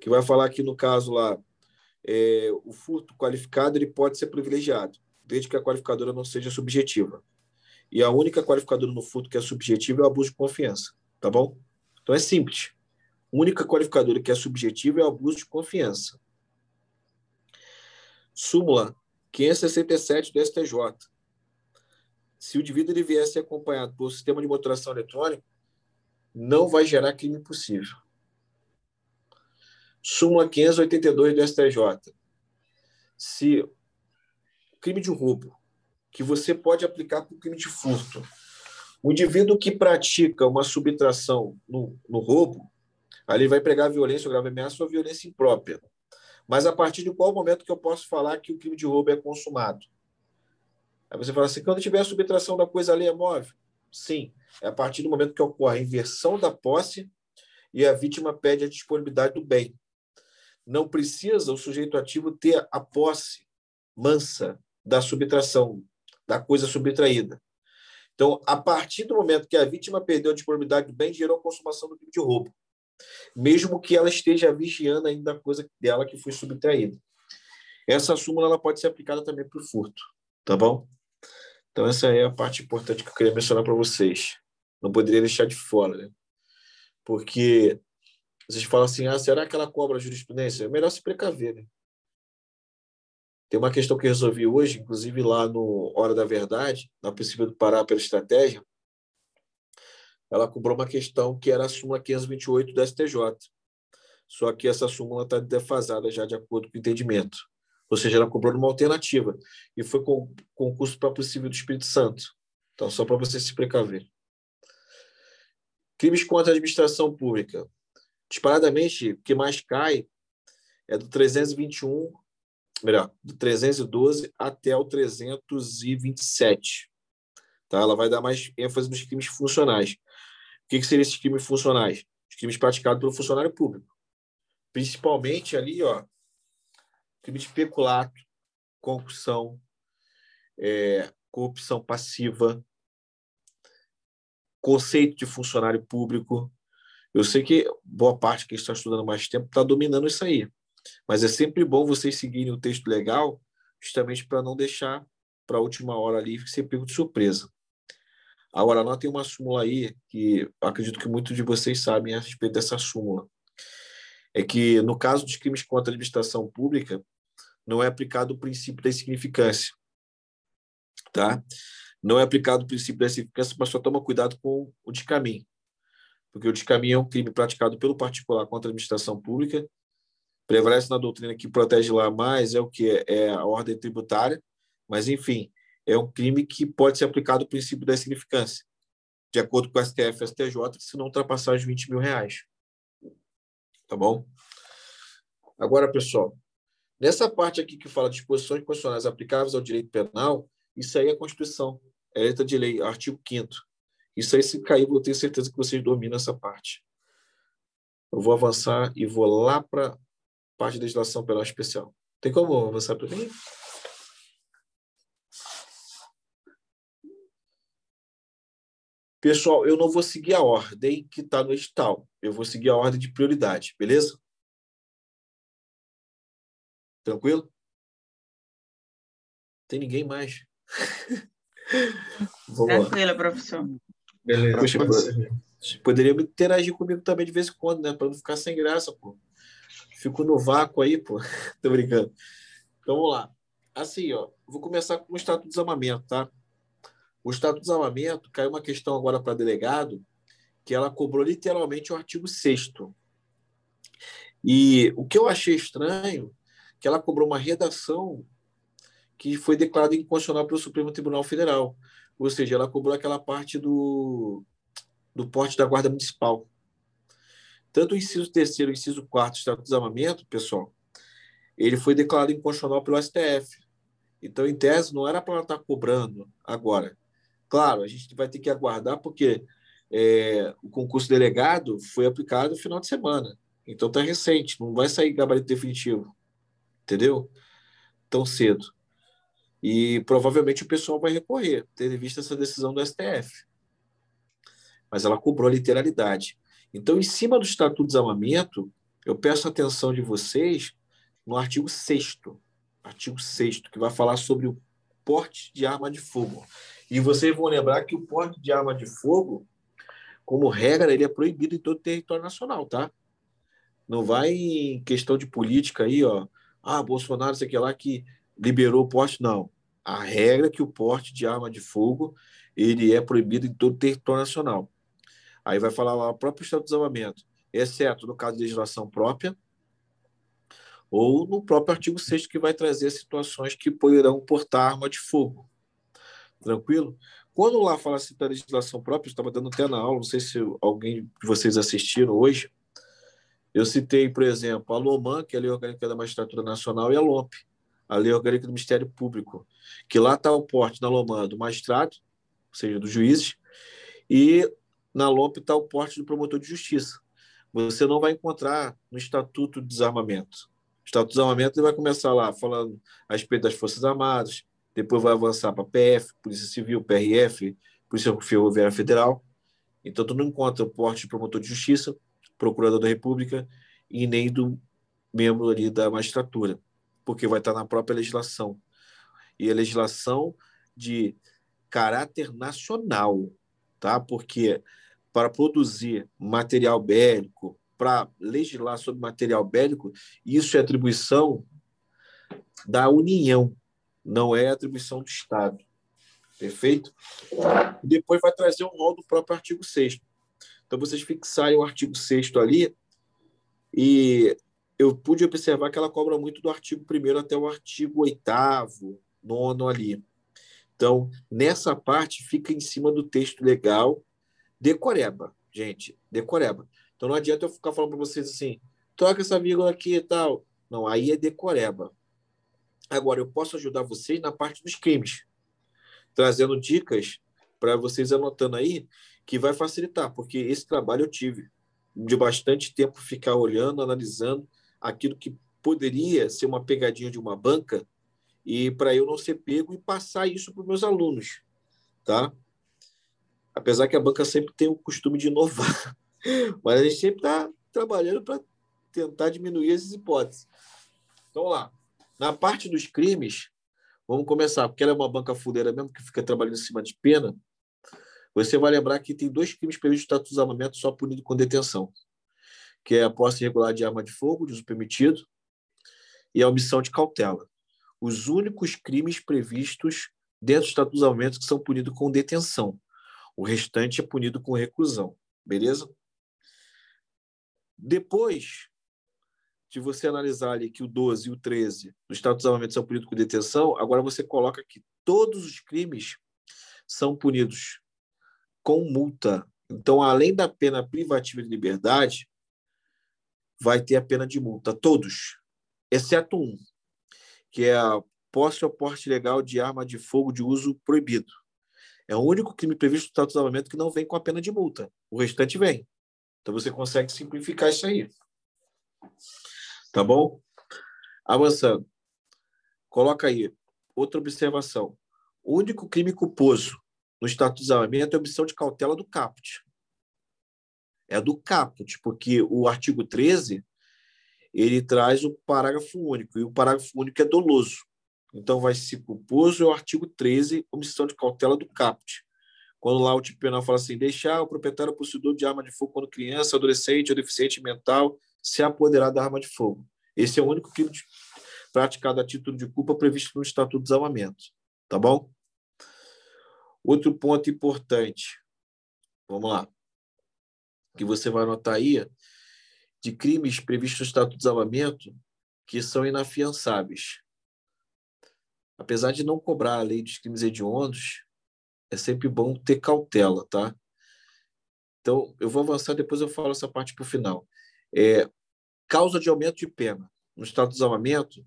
que vai falar que, no caso lá, é, o furto qualificado ele pode ser privilegiado, desde que a qualificadora não seja subjetiva. E a única qualificadora no furto que é subjetiva é o abuso de confiança, tá bom? Então é simples. A única qualificadora que é subjetiva é o abuso de confiança. Súmula 567 do STJ. Se o indivíduo ele vier a ser acompanhado por sistema de motoração eletrônico, não vai gerar crime possível. Súmula 582 do STJ. Se crime de roubo, que você pode aplicar para o crime de furto, o indivíduo que pratica uma subtração no, no roubo, ali vai pregar violência ou grave ameaça ou violência imprópria. Mas a partir de qual momento que eu posso falar que o crime de roubo é consumado? Aí você fala assim, quando tiver a subtração da coisa ali é móvel? Sim, é a partir do momento que ocorre a inversão da posse e a vítima pede a disponibilidade do bem. Não precisa o sujeito ativo ter a posse mansa da subtração, da coisa subtraída. Então, a partir do momento que a vítima perdeu a disponibilidade do bem, gerou a consumação do crime de roubo mesmo que ela esteja vigiando ainda a coisa dela que foi subtraída. Essa súmula ela pode ser aplicada também para o furto, tá bom? Então, essa é a parte importante que eu queria mencionar para vocês. Não poderia deixar de fora, né? Porque vocês falam assim, ah, será que ela cobra a jurisprudência? É melhor se precaver, né? Tem uma questão que eu resolvi hoje, inclusive lá no Hora da Verdade, na princípio do Parar pela Estratégia, ela cobrou uma questão que era a súmula 528 do STJ. Só que essa súmula está defasada já de acordo com o entendimento. Ou seja, ela cobrou uma alternativa. E foi com concurso para possível do Espírito Santo. Então, só para você se precaver. Crimes contra a administração pública. Disparadamente, o que mais cai é do 321, melhor, do 312 até o 327. Tá? Ela vai dar mais ênfase nos crimes funcionais. O que, que seriam esses crimes funcionais? Os crimes praticados pelo funcionário público. Principalmente ali, ó, crime de peculato, concussão, é, corrupção passiva, conceito de funcionário público. Eu sei que boa parte que está estudando mais tempo está dominando isso aí, mas é sempre bom vocês seguirem o texto legal, justamente para não deixar para a última hora ali ser pego de surpresa. Agora, não tem uma súmula aí que acredito que muitos de vocês sabem a respeito dessa súmula. É que, no caso dos crimes contra a administração pública, não é aplicado o princípio da insignificância. Tá? Não é aplicado o princípio da insignificância, mas só toma cuidado com o de caminho. Porque o de caminho é um crime praticado pelo particular contra a administração pública. Prevalece na doutrina que protege lá mais é o que é a ordem tributária, mas enfim, é um crime que pode ser aplicado o princípio da significância, de acordo com o STF e STJ, se não ultrapassar os 20 mil reais. Tá bom? Agora, pessoal, nessa parte aqui que fala de disposições constitucionais aplicáveis ao direito penal, isso aí é a Constituição, é letra de lei, artigo 5 Isso aí, se cair, vou ter certeza que vocês dominam essa parte. Eu vou avançar e vou lá para a parte da legislação penal especial. Tem como avançar para mim? Pessoal, eu não vou seguir a ordem que está no edital. Eu vou seguir a ordem de prioridade, beleza? Tranquilo? Tem ninguém mais? Tranquilo, professor. Beleza. Poxa, poderia interagir comigo também de vez em quando, né? Para não ficar sem graça, pô. Fico no vácuo aí, pô. Tô brincando. Então, vamos lá. Assim, ó. Vou começar com o estado de desarmamento, tá? O Estado do Desarmamento caiu uma questão agora para delegado que ela cobrou literalmente o artigo 6 E o que eu achei estranho, que ela cobrou uma redação que foi declarada inconstitucional pelo Supremo Tribunal Federal. Ou seja, ela cobrou aquela parte do, do porte da Guarda Municipal. Tanto o inciso terceiro e o inciso quarto do Estado do Desarmamento, pessoal, ele foi declarado inconstitucional pelo STF. Então, em tese, não era para ela estar cobrando agora. Claro, a gente vai ter que aguardar, porque é, o concurso delegado foi aplicado no final de semana. Então, está recente, não vai sair gabarito definitivo. Entendeu? Tão cedo. E provavelmente o pessoal vai recorrer, tendo visto essa decisão do STF. Mas ela cobrou a literalidade. Então, em cima do Estatuto do Desarmamento, eu peço a atenção de vocês no artigo 6 artigo 6 que vai falar sobre o porte de arma de fogo. E vocês vão lembrar que o porte de arma de fogo, como regra, ele é proibido em todo o território nacional, tá? Não vai em questão de política aí, ó. Ah, Bolsonaro, sei que lá que liberou o porte. Não. A regra é que o porte de arma de fogo ele é proibido em todo o território nacional. Aí vai falar lá o próprio Estado de Desarmamento, exceto no caso de legislação própria, ou no próprio artigo 6 que vai trazer situações que poderão portar arma de fogo. Tranquilo? Quando lá fala assim da legislação própria, eu estava dando até na aula, não sei se alguém de vocês assistiram hoje, eu citei, por exemplo, a LOMAN, que é a Lei Orgânica da Magistratura Nacional, e a LOMP, a Lei Orgânica do Ministério Público, que lá está o porte na LOMAN do magistrado, ou seja, dos juízes, e na LOMP está o porte do promotor de justiça. Você não vai encontrar no Estatuto de Desarmamento. O Estatuto de Desarmamento vai começar lá falando a respeito das Forças Armadas, depois vai avançar para PF, Polícia Civil, PRF, Polícia Ferroviária Federal. Então, tu não encontra o porte de promotor de justiça, procurador da República e nem do membro ali da magistratura, porque vai estar na própria legislação. E a legislação de caráter nacional, tá? Porque para produzir material bélico, para legislar sobre material bélico, isso é atribuição da União, não é atribuição do Estado. Perfeito? Depois vai trazer um rol do próprio artigo 6 Então, vocês fixarem o artigo 6 ali, e eu pude observar que ela cobra muito do artigo 1 até o artigo 8 nono ali. Então, nessa parte, fica em cima do texto legal, decoreba, gente, decoreba. Então não adianta eu ficar falando para vocês assim, troca essa vírgula aqui e tal. Não, aí é decoreba. Agora, eu posso ajudar vocês na parte dos crimes, trazendo dicas para vocês anotando aí, que vai facilitar, porque esse trabalho eu tive de bastante tempo ficar olhando, analisando aquilo que poderia ser uma pegadinha de uma banca e para eu não ser pego e passar isso para os meus alunos, tá? Apesar que a banca sempre tem o costume de inovar, mas a gente sempre está trabalhando para tentar diminuir essas hipóteses. Então, lá. Na parte dos crimes, vamos começar, porque ela é uma banca fuleira mesmo, que fica trabalhando em cima de pena. Você vai lembrar que tem dois crimes previstos no Estatuto de Armamento só punido com detenção, que é a posse irregular de arma de fogo, de uso permitido, e a omissão de cautela. Os únicos crimes previstos dentro do Estatuto de Armamento que são punidos com detenção. O restante é punido com reclusão. Beleza? Depois de você analisar ali que o 12 e o 13 do Estado de Desarmamento são punidos com detenção, agora você coloca que todos os crimes são punidos com multa. Então, além da pena privativa de liberdade, vai ter a pena de multa, todos, exceto um, que é a posse ou porte legal de arma de fogo de uso proibido. É o único crime previsto no Estado de Desarmamento que não vem com a pena de multa. O restante vem. Então você consegue simplificar isso aí. Tá bom? Avançando. Coloca aí. Outra observação. O único crime culposo no estatuto de desarmamento é a omissão de cautela do caput. É do caput, porque o artigo 13 ele traz o parágrafo único, e o parágrafo único é doloso. Então, vai ser culposo é o artigo 13, omissão de cautela do caput. Quando lá o tipo penal fala assim, deixar o proprietário possuidor de arma de fogo quando criança, adolescente ou deficiente mental se apoderar da arma de fogo. Esse é o único crime praticado a título de culpa previsto no Estatuto de Desarmamento. Tá bom? Outro ponto importante. Vamos lá. Que você vai anotar aí de crimes previstos no Estatuto de Desarmamento que são inafiançáveis. Apesar de não cobrar a lei dos crimes hediondos, é sempre bom ter cautela, tá? Então, eu vou avançar, depois eu falo essa parte para o final. É, causa de aumento de pena. No Estatuto de Desarmamento,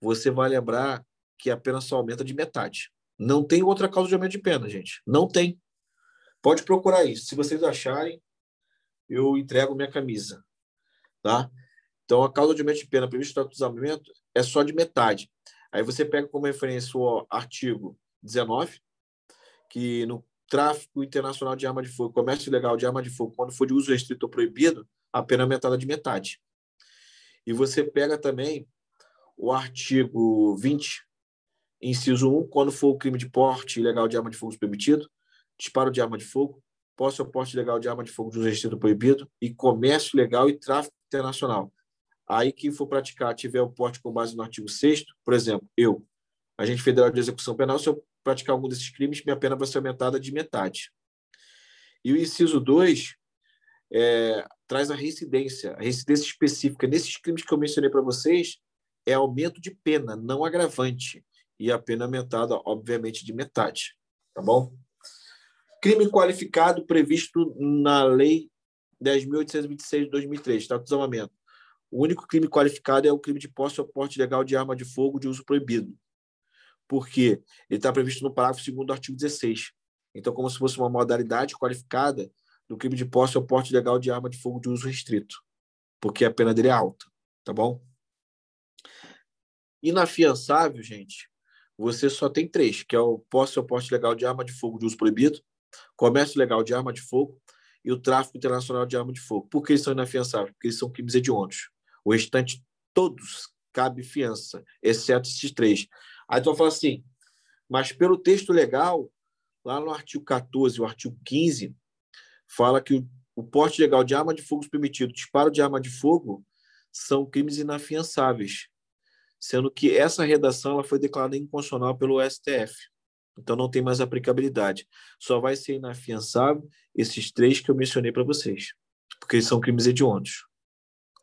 você vai lembrar que a pena só aumenta de metade. Não tem outra causa de aumento de pena, gente. Não tem. Pode procurar isso. Se vocês acharem, eu entrego minha camisa. Tá? Então, a causa de aumento de pena prevista no Desarmamento é só de metade. Aí você pega como referência o artigo 19, que no tráfico internacional de arma de fogo, comércio ilegal de arma de fogo, quando for de uso restrito ou proibido, a pena é aumentada de metade. E você pega também o artigo 20, inciso 1, quando for o crime de porte ilegal de arma de fogo permitido, disparo de arma de fogo, posse ou porte ilegal de arma de fogo de uso restrito proibido e comércio ilegal e tráfico internacional. Aí quem for praticar tiver o porte com base no artigo 6 por exemplo, eu, agente federal de execução penal, se eu praticar algum desses crimes, minha pena vai ser aumentada de metade. E o inciso 2 é, traz a reincidência. A reincidência específica nesses crimes que eu mencionei para vocês é aumento de pena, não agravante. E a pena aumentada, obviamente, de metade. Tá bom? Crime qualificado previsto na Lei 10.826 de 2003, Estatuto de Desarmamento. O único crime qualificado é o crime de posse ou porte legal de arma de fogo de uso proibido. Porque ele está previsto no parágrafo 2 do artigo 16. Então, como se fosse uma modalidade qualificada do crime de posse ou porte legal de arma de fogo de uso restrito, porque a pena dele é alta, tá bom? Inafiançável, gente, você só tem três, que é o posse ou porte legal de arma de fogo de uso proibido, comércio legal de arma de fogo e o tráfico internacional de arma de fogo. Por que eles são inafiançáveis? Porque eles são crimes hediondos. O restante, todos, cabe fiança, exceto esses três. Aí tu vai falar assim, mas pelo texto legal, lá no artigo 14 e o artigo 15, fala que o, o porte legal de arma de fogo permitido, disparo de arma de fogo, são crimes inafiançáveis, sendo que essa redação ela foi declarada inconstitucional pelo STF. Então não tem mais aplicabilidade. Só vai ser inafiançável esses três que eu mencionei para vocês, porque são crimes hediondos.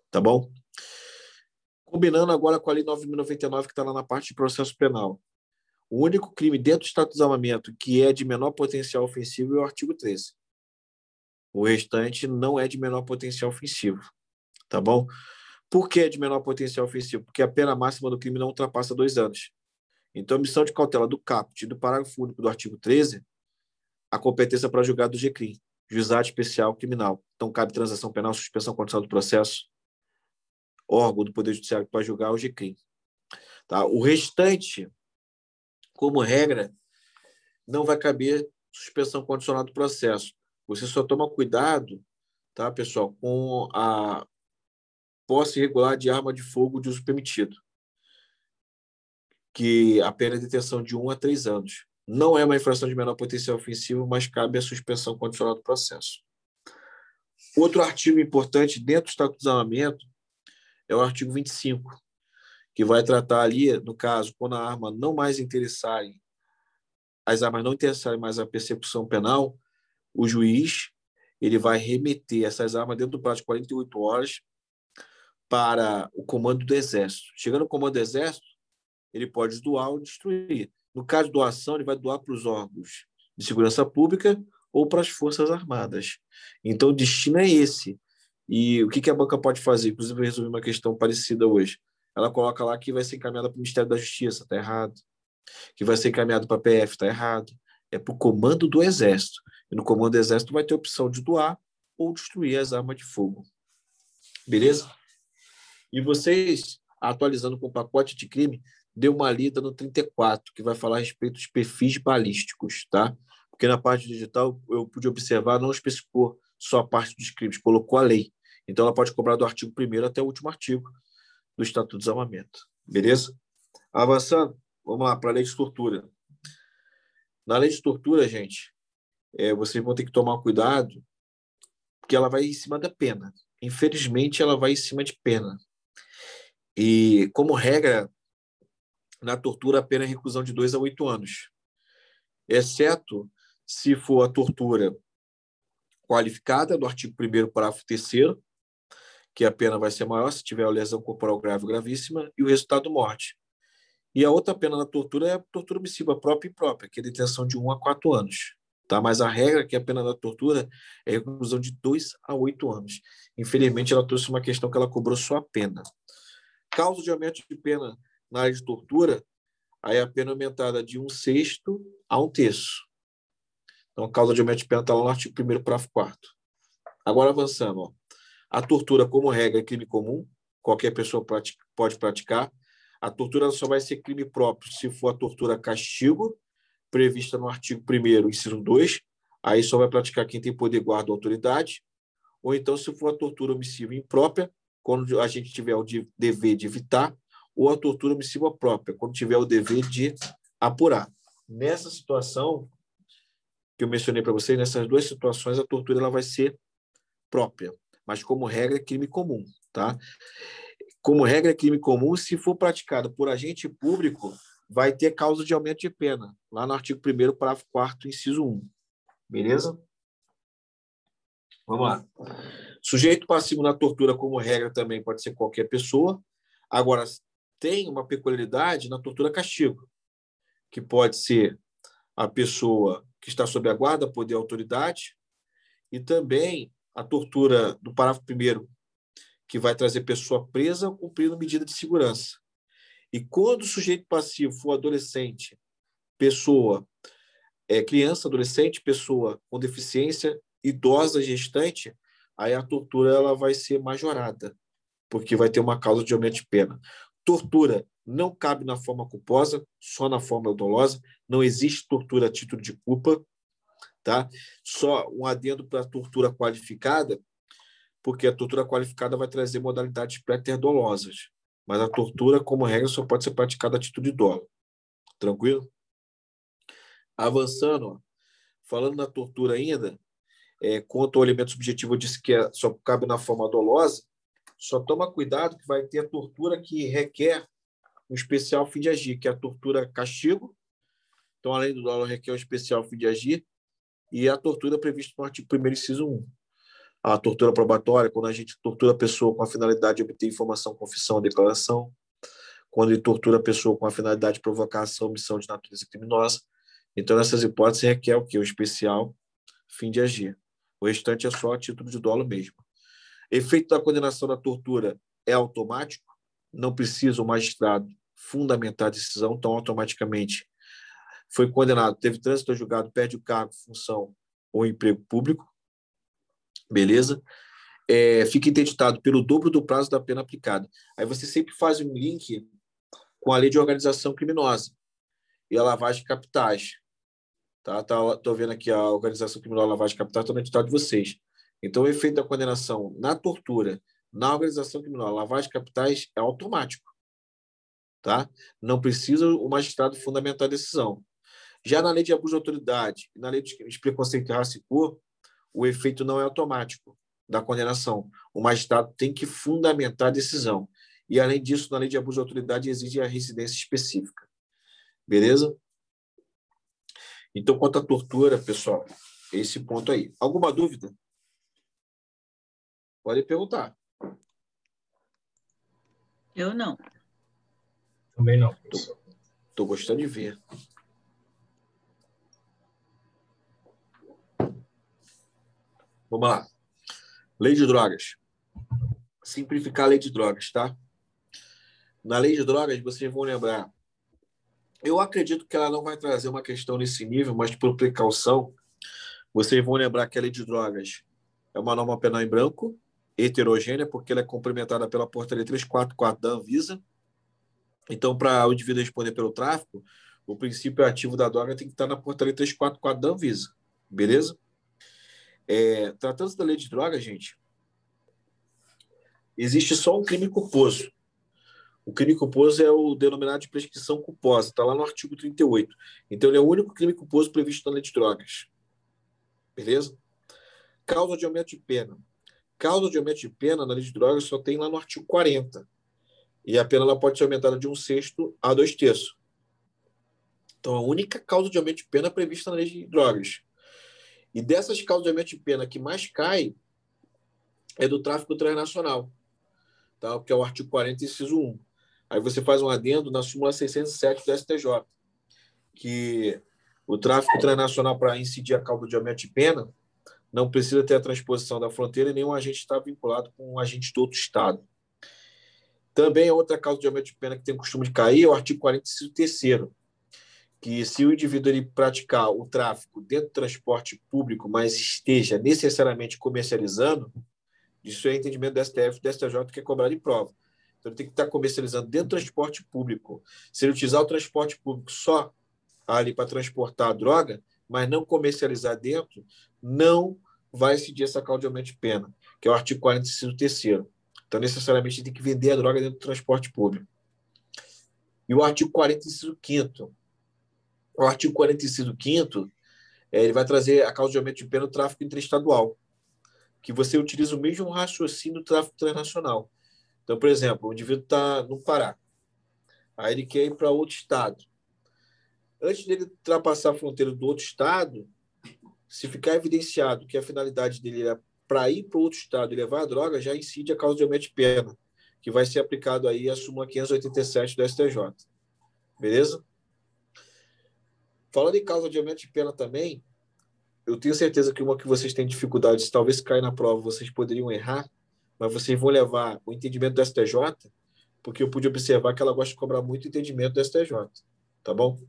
Tá bom? Combinando agora com a Lei 9.099, que está lá na parte de processo penal. O único crime dentro do Estado de Desarmamento que é de menor potencial ofensivo é o artigo 13. O restante não é de menor potencial ofensivo. Tá bom? Por que é de menor potencial ofensivo? Porque a pena máxima do crime não ultrapassa dois anos. Então, a missão de cautela do caput do parágrafo único do artigo 13, a competência para julgar do GCRIM, Juizado Especial Criminal. Então, cabe transação penal, suspensão condicional do processo, órgão do Poder Judiciário para julgar o GCRIM. Tá? O restante, como regra, não vai caber suspensão condicional do processo. Você só toma cuidado, tá, pessoal, com a posse irregular de arma de fogo de uso permitido, que a pena é detenção de um a três anos. Não é uma infração de menor potencial ofensivo, mas cabe a suspensão condicional do processo. Outro artigo importante dentro do Estatuto de Desarmamento é o artigo 25, que vai tratar ali, no caso, quando a arma não mais interessarem, as armas não interessarem mais a persecução penal, o juiz ele vai remeter essas armas dentro do prazo de 48 horas para o comando do Exército. Chegando no comando do Exército, ele pode doar ou destruir. No caso de doação, ele vai doar para os órgãos de segurança pública ou para as Forças Armadas. Então, o destino é esse. E o que, a banca pode fazer? Inclusive, eu resolvi uma questão parecida hoje. Ela coloca lá que vai ser encaminhada para o Ministério da Justiça, está errado. Que vai ser encaminhado para a PF, está errado. É para o comando do Exército. E no comando do exército vai ter a opção de doar ou destruir as armas de fogo. Beleza? E vocês, atualizando com o pacote de crime, deu uma lida no 34, que vai falar a respeito dos perfis balísticos, tá? Porque na parte digital eu pude observar, não especificou só a parte dos crimes, colocou a lei. Então ela pode cobrar do artigo 1 até o último artigo do Estatuto de Desarmamento. Beleza? Avançando, vamos lá para a lei de tortura. Na lei de tortura, gente, é, vocês vão ter que tomar cuidado, porque ela vai em cima da pena. Infelizmente, ela vai em cima de pena. E, como regra, na tortura, a pena é reclusão de dois a oito anos, exceto se for a tortura qualificada, no artigo 1 parágrafo 3 que a pena vai ser maior se tiver lesão corporal grave ou gravíssima, e o resultado morte. E a outra pena na tortura é a tortura omissiva própria e própria, que é detenção de 1 a 4 anos. Tá? Mas a regra que é a pena da tortura é reclusão de 2 a 8 anos. Infelizmente, ela trouxe uma questão que ela cobrou só a pena. Causa de aumento de pena na área de tortura, aí a pena aumentada de um sexto a um terço. Então, a causa de aumento de pena está lá no artigo 1 parágrafo 4 Agora, avançando. Ó. A tortura, como regra, é crime comum, qualquer pessoa pode praticar. A tortura só vai ser crime próprio se for a tortura castigo, prevista no artigo 1 inciso 2, aí só vai praticar quem tem poder, guarda ou autoridade, ou então se for a tortura omissiva imprópria, quando a gente tiver o dever de evitar, ou a tortura omissiva própria, quando tiver o dever de apurar. Nessa situação que eu mencionei para vocês, nessas duas situações, a tortura ela vai ser própria, mas como regra é crime comum, tá? Como regra é crime comum, se for praticado por agente público, vai ter causa de aumento de pena, lá no artigo 1 parágrafo 4 inciso 1. Beleza? Vamos lá. Sujeito passivo na tortura, como regra, também pode ser qualquer pessoa. Agora, tem uma peculiaridade na tortura castigo, que pode ser a pessoa que está sob a guarda, poder autoridade, e também a tortura do parágrafo 1 que vai trazer pessoa presa cumprindo medida de segurança. E quando o sujeito passivo for adolescente, pessoa, é, criança, adolescente, pessoa com deficiência, idosa, gestante, aí a tortura ela vai ser majorada, porque vai ter uma causa de aumento de pena. Tortura não cabe na forma culposa, só na forma dolosa. Não existe tortura a título de culpa, tá? Só um adendo para a tortura qualificada, porque a tortura qualificada vai trazer modalidades pré-dolosas. Mas a tortura, como regra, só pode ser praticada a título de dolo. Tranquilo? Avançando, ó, falando na tortura ainda, é, quanto ao alimento subjetivo, eu disse que é, só cabe na forma dolosa. Só toma cuidado que vai ter a tortura que requer um especial fim de agir, que é a tortura castigo. Então, além do dolo, requer um especial fim de agir. E a tortura prevista no artigo 1 inciso 1 a tortura probatória, quando a gente tortura a pessoa com a finalidade de obter informação, confissão ou declaração, quando ele tortura a pessoa com a finalidade de provocação ou omissão de natureza criminosa. Então, nessas hipóteses, requer o que? O especial fim de agir. O restante é só título de dolo mesmo. Efeito da condenação da tortura é automático, não precisa o magistrado fundamentar a decisão, então automaticamente foi condenado, teve trânsito julgado, perde o cargo, função ou emprego público, beleza? É, fica interditado pelo dobro do prazo da pena aplicada. Aí você sempre faz um link com a lei de organização criminosa e a lavagem de capitais. Tá? tá vendo aqui a organização criminosa a lavagem de capitais, está no editado de vocês. Então, o efeito da condenação na tortura, na organização criminosa, lavagem de capitais é automático. Tá? Não precisa o magistrado fundamentar a decisão. Já na lei de abuso de autoridade na lei de preconceito e raça e cor, o efeito não é automático da condenação. O magistrado tem que fundamentar a decisão. E, além disso, na lei de abuso de autoridade exige a residência específica. Beleza? Então, quanto à tortura, pessoal, esse ponto aí. Alguma dúvida? Pode perguntar. Eu não. Também não. Estou gostando de ver. Vamos lá. Lei de drogas. Simplificar a lei de drogas, tá? Na lei de drogas, vocês vão lembrar. Eu acredito que ela não vai trazer uma questão nesse nível, mas por precaução, vocês vão lembrar que a lei de drogas é uma norma penal em branco, heterogênea, porque ela é complementada pela portaria 344 da Anvisa. Então, para o indivíduo responder pelo tráfico, o princípio ativo da droga tem que estar na portaria 344 da Anvisa. Beleza? É, Tratando-se da lei de drogas, gente, existe só um crime culposo. O crime culposo é o denominado de prescrição culposa, está lá no artigo 38. Então, ele é o único crime culposo previsto na lei de drogas. Beleza? Causa de aumento de pena. Causa de aumento de pena na lei de drogas só tem lá no artigo 40. E a pena ela pode ser aumentada de um sexto a dois terços. Então, a única causa de aumento de pena é prevista na lei de drogas. E dessas causas de aumento de pena que mais cai é do tráfico transnacional, tá? que é o artigo 40, inciso 1. Aí você faz um adendo na súmula 607 do STJ, que o tráfico transnacional, para incidir a causa de aumento de pena, não precisa ter a transposição da fronteira e nenhum agente está vinculado com um agente do outro Estado. Também é outra causa de aumento de pena que tem o costume de cair é o artigo 43 que se o indivíduo ele praticar o tráfico dentro do transporte público, mas esteja necessariamente comercializando, isso é entendimento do STF do STJ que é cobrado em prova. Então, ele tem que estar comercializando dentro do transporte público. Se ele utilizar o transporte público só ali para transportar a droga, mas não comercializar dentro, não vai incidir essa causa de aumento de pena, que é o artigo 45 terceiro. Então, necessariamente, tem que vender a droga dentro do transporte público. E o artigo 45 quinto. O artigo 45 quinto, é, ele vai trazer a causa de aumento de pena no tráfico interestadual, que você utiliza o mesmo raciocínio do tráfico transnacional. Então, por exemplo, o indivíduo está no Pará, aí ele quer ir para outro estado. Antes dele ultrapassar a fronteira do outro estado, se ficar evidenciado que a finalidade dele é para ir para outro estado e levar a droga, já incide a causa de aumento de pena, que vai ser aplicado aí a súmula 587 do STJ. Beleza? Falando em causa de aumento de pena também, eu tenho certeza que uma que vocês têm dificuldades, talvez cair na prova, vocês poderiam errar, mas vocês vão levar o entendimento do STJ, porque eu pude observar que ela gosta de cobrar muito entendimento do STJ, tá bom?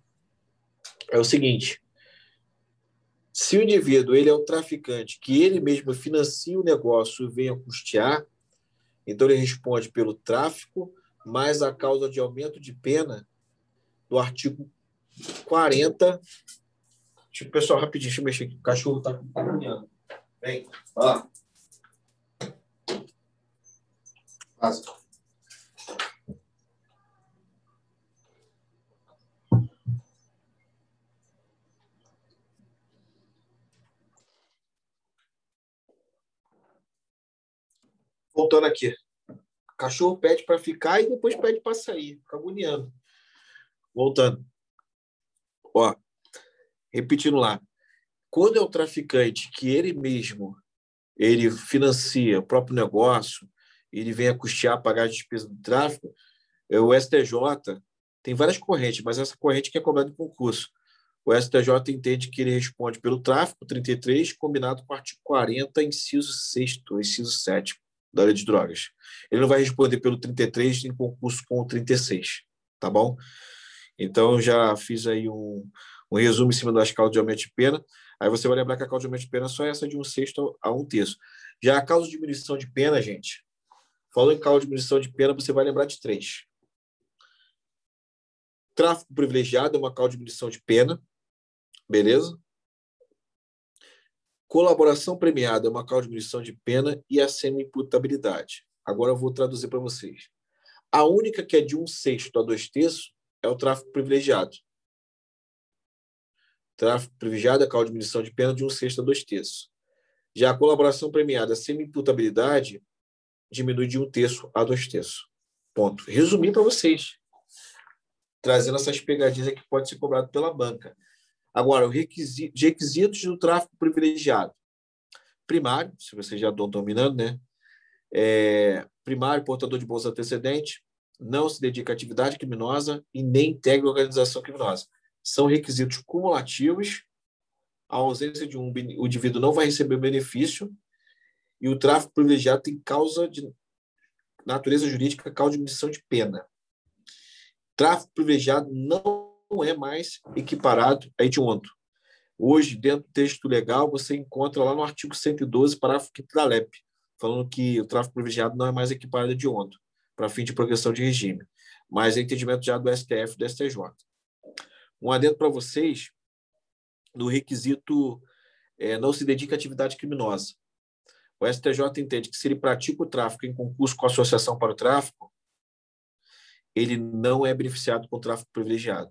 É o seguinte, se o indivíduo ele é o traficante que ele mesmo financia o negócio e venha custear, então ele responde pelo tráfico mais a causa de aumento de pena do artigo 40. Deixa pessoal rapidinho, deixa eu mexer aqui. O cachorro está caminhando. Vem, ó. Passa. Voltando aqui. Cachorro pede para ficar e depois pede para sair. Fica agoniando. Voltando. Ó, repetindo lá. Quando é o traficante que ele mesmo ele financia o próprio negócio, ele vem a custear, pagar as despesas do tráfico, é o STJ tem várias correntes, mas essa corrente que é cobrada em concurso. O STJ entende que ele responde pelo tráfico, 33, combinado com o artigo 40, inciso 6 inciso 7 da lei de drogas. Ele não vai responder pelo 33 em concurso com o 36, tá bom? Então, já fiz aí um, um resumo em cima das causas de aumento de pena. Aí você vai lembrar que a causa de aumento de pena é só essa de um sexto a um terço. Já a causa de diminuição de pena, gente, Falando em causa de diminuição de pena, você vai lembrar de três. Tráfico privilegiado é uma causa de diminuição de pena, beleza? Colaboração premiada é uma causa de diminuição de pena e a semi-imputabilidade. Agora eu vou traduzir para vocês. A única que é de um sexto a dois terços é o tráfico privilegiado. Tráfico privilegiado é a causa de diminuição de pena de um sexto a dois terços. Já a colaboração premiada, semi-imputabilidade, diminui de um terço a dois terços. Ponto. Resumir para vocês, trazendo essas pegadinhas que pode ser cobrado pela banca. Agora, os requisitos, do tráfico privilegiado. Primário, se vocês já estão dominando, né? É, primário, portador de bolsa antecedente, não se dedica à atividade criminosa e nem integra organização criminosa. São requisitos cumulativos. A ausência de um o indivíduo não vai receber benefício e o tráfico privilegiado tem causa de natureza jurídica, causa de diminuição de pena. Tráfico privilegiado não é mais equiparado a hediondo. Hoje, dentro do texto legal, você encontra lá no artigo 112, parágrafo 5 da LEP, falando que o tráfico privilegiado não é mais equiparado a hediondo, para fim de progressão de regime. Mas é entendimento já do STF e do STJ. Um adendo para vocês, no requisito é, não se dedica à atividade criminosa. O STJ entende que se ele pratica o tráfico em concurso com associação para o tráfico, ele não é beneficiado com o tráfico privilegiado.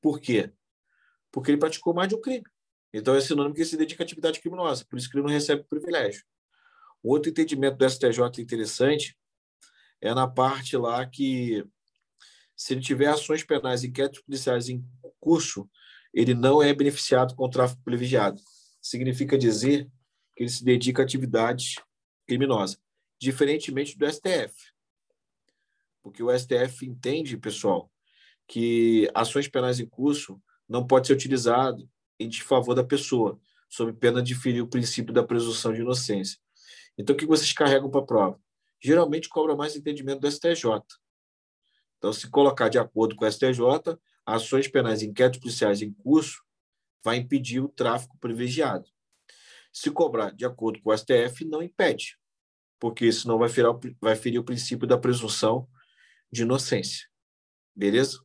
Por quê? Porque ele praticou mais de um crime. Então é sinônimo que ele se dedica à atividade criminosa, por isso que ele não recebe privilégio. Outro entendimento do STJ interessante é na parte lá que se ele tiver ações penais e inquéritos policiais em curso, ele não é beneficiado com o tráfico privilegiado significa dizer que ele se dedica a atividades criminosas, diferentemente do STF. Porque o STF entende, pessoal, que ações penais em curso não pode ser utilizado em desfavor da pessoa, sob pena de ferir o princípio da presunção de inocência. Então, o que vocês carregam para a prova? Geralmente cobra mais entendimento do STJ. Então, se colocar de acordo com o STJ, ações penais, inquéritos policiais em curso, vai impedir o tráfico privilegiado. Se cobrar de acordo com o STF, não impede, porque senão vai ferir, vai ferir o princípio da presunção de inocência. Beleza?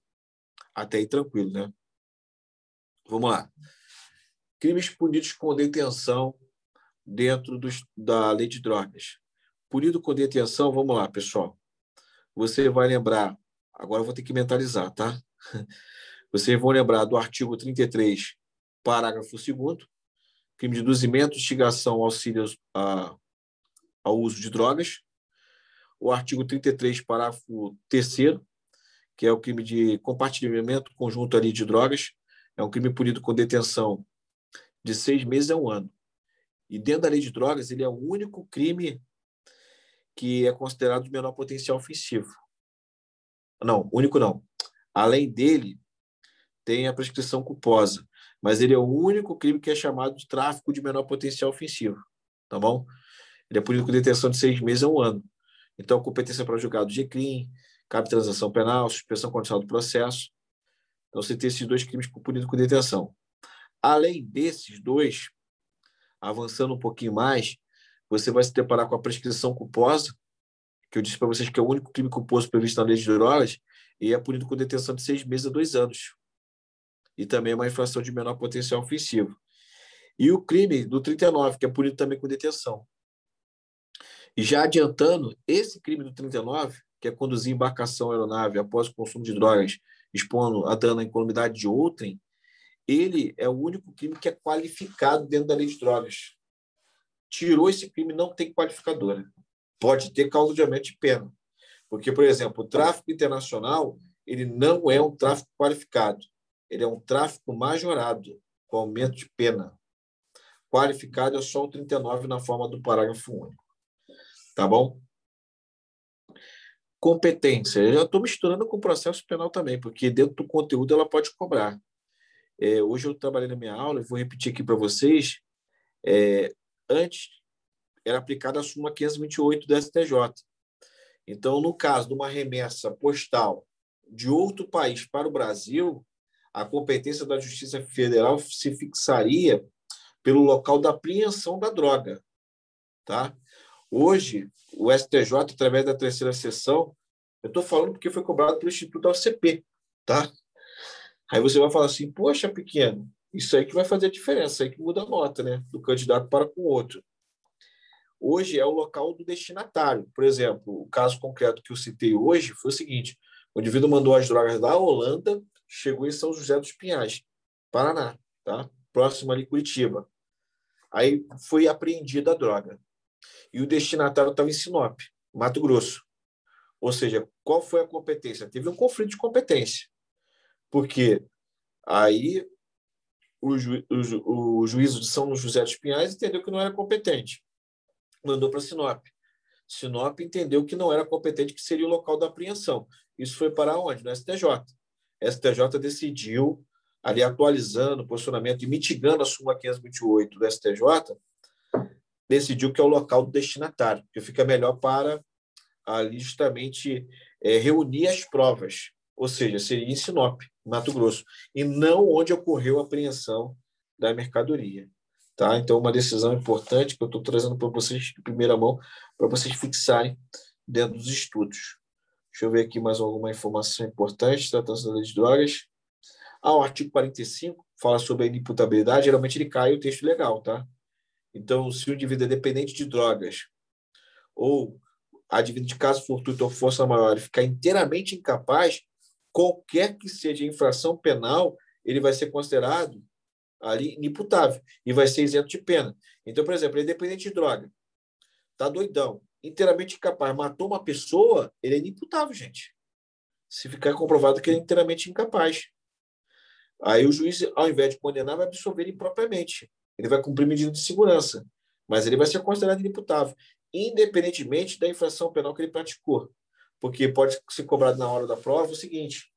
Até aí tranquilo, né? Vamos lá. Crimes punidos com detenção dentro dos, da lei de drogas. Punido com detenção, vamos lá, pessoal. Você vai lembrar, agora eu vou ter que mentalizar, tá? Vocês vão lembrar do artigo 33, parágrafo 2 crime de induzimento, instigação, auxílio a, ao uso de drogas. O artigo 33, parágrafo 3 que é o crime de compartilhamento conjunto ali de drogas, é um crime punido com detenção de seis meses a um ano. E dentro da lei de drogas, ele é o único crime que é considerado de menor potencial ofensivo. Não, único não. Além dele, tem a prescrição culposa, mas ele é o único crime que é chamado de tráfico de menor potencial ofensivo, tá bom? Ele é punido com detenção de seis meses a um ano. Então, competência para julgado de crime, cabe transação penal, suspensão condicional do processo. Então, você tem esses dois crimes punidos com detenção. Além desses dois, avançando um pouquinho mais, você vai se deparar com a prescrição culposa, que eu disse para vocês que é o único crime culposo previsto na lei de drogas, e é punido com detenção de seis meses a dois anos. E também é uma infração de menor potencial ofensivo. E o crime do 39, que é punido também com detenção. E já adiantando, esse crime do 39, que é conduzir embarcação aeronave após o consumo de drogas, expondo a dano à incolumidade de outrem, ele é o único crime que é qualificado dentro da lei de drogas. Tirou esse crime, não tem qualificadora. Pode ter causa de aumento de pena. Porque, por exemplo, o tráfico internacional ele não é um tráfico qualificado. Ele é um tráfico majorado, com aumento de pena. Qualificado é só o 39 na forma do parágrafo único. Tá bom? Competência. Eu já estou misturando com o processo penal também, porque dentro do conteúdo ela pode cobrar. É, hoje eu trabalhei na minha aula, e vou repetir aqui para vocês. É, antes era aplicada a súmula 528 do STJ. Então, no caso de uma remessa postal de outro país para o Brasil, a competência da Justiça Federal se fixaria pelo local da apreensão da droga. Tá? Hoje, o STJ, através da terceira sessão, eu estou falando porque foi cobrado pelo Instituto OCP, tá? Aí você vai falar assim, poxa, pequeno, isso aí que vai fazer a diferença, isso aí que muda a nota, né? Do candidato para com o outro. Hoje é o local do destinatário. Por exemplo, o caso concreto que eu citei hoje foi o seguinte: o indivíduo mandou as drogas da Holanda, chegou em São José dos Pinhais, Paraná, tá? Próximo ali Curitiba. Aí foi apreendida a droga. E o destinatário estava em Sinop, Mato Grosso. Ou seja, qual foi a competência? Teve um conflito de competência. Porque aí o, ju, o, o juízo de São José dos Pinhais entendeu que não era competente. Mandou para Sinop. Sinop entendeu que não era competente, que seria o local da apreensão. Isso foi para onde? No STJ. STJ decidiu, ali atualizando o posicionamento e mitigando a súmula 528 do STJ, decidiu que é o local do destinatário, que fica melhor para ali justamente é, reunir as provas, ou seja, seria em Sinop. Mato Grosso, e não onde ocorreu a apreensão da mercadoria. Tá? Então, uma decisão importante que eu estou trazendo para vocês de primeira mão, para vocês fixarem dentro dos estudos. Deixa eu ver aqui mais alguma informação importante, tratando da drogas. Ah, o artigo 45 fala sobre a inimputabilidade, geralmente ele cai o texto legal, tá? Então, se o indivíduo é dependente de drogas ou advindo de caso fortuito ou força maior e ficar inteiramente incapaz, qualquer que seja a infração penal, ele vai ser considerado ali inimputável e vai ser isento de pena. Então, por exemplo, ele é dependente de droga, tá doidão, inteiramente incapaz, matou uma pessoa, ele é inimputável, gente. Se ficar comprovado que ele é inteiramente incapaz. Aí o juiz, ao invés de condenar, vai absolver impropriamente. Ele vai cumprir medida de segurança, mas ele vai ser considerado inimputável, independentemente da infração penal que ele praticou. Porque pode ser cobrado na hora da prova o seguinte: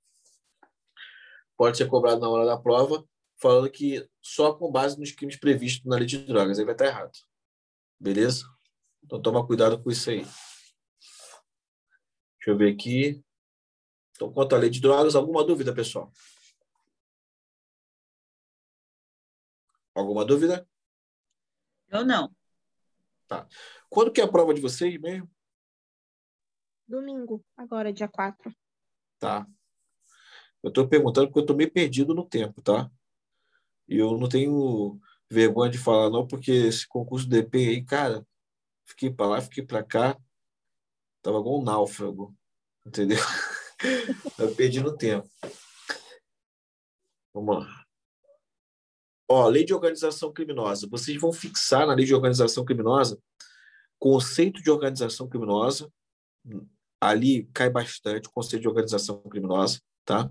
pode ser cobrado na hora da prova falando que só com base nos crimes previstos na lei de drogas. Aí vai estar errado. Beleza? Então toma cuidado com isso aí. Deixa eu ver aqui. Então, quanto à lei de drogas, alguma dúvida, pessoal? Alguma dúvida? Eu não. Tá. Quando que é a prova de vocês mesmo? Domingo, agora, dia 4. Tá. Eu estou perguntando porque eu estou meio perdido no tempo, tá? E eu não tenho vergonha de falar, não, porque esse concurso do DP aí, cara, fiquei para lá, fiquei para cá, tava igual um náufrago, entendeu? eu perdi no tempo. Vamos lá. Ó, lei de organização criminosa. Vocês vão fixar na lei de organização criminosa conceito de organização criminosa. Ali cai bastante o conceito de organização criminosa, tá?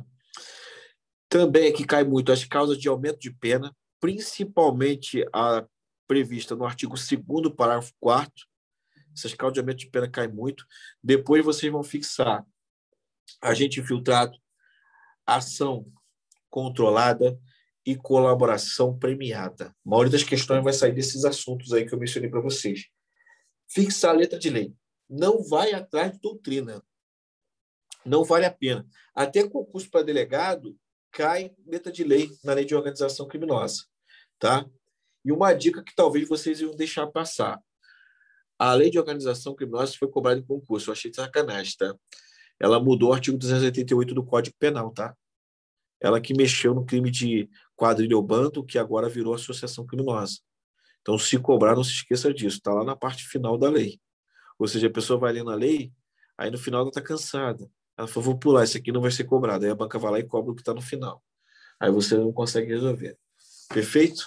Também aqui cai muito as causas de aumento de pena, principalmente a prevista no artigo 2 parágrafo 4 Essas causas de aumento de pena caem muito. Depois vocês vão fixar agente infiltrado, ação controlada e colaboração premiada. A maioria das questões vai sair desses assuntos aí que eu mencionei para vocês. Fixar a letra de lei. Não vai atrás de doutrina. Não vale a pena. Até concurso para delegado cai letra de lei na lei de organização criminosa, tá? E uma dica que talvez vocês iam deixar passar. A lei de organização criminosa foi cobrada em concurso. Eu achei sacanagem, tá? Ela mudou o artigo 288 do Código Penal, tá? Ela que mexeu no crime de quadrilha ou bando, que agora virou associação criminosa. Então, se cobrar, não se esqueça disso. Está lá na parte final da lei. Ou seja, a pessoa vai lendo a lei, aí no final ela está cansada. Ela falou, vou pular, isso aqui não vai ser cobrado. Aí a banca vai lá e cobra o que está no final. Aí você não consegue resolver. Perfeito?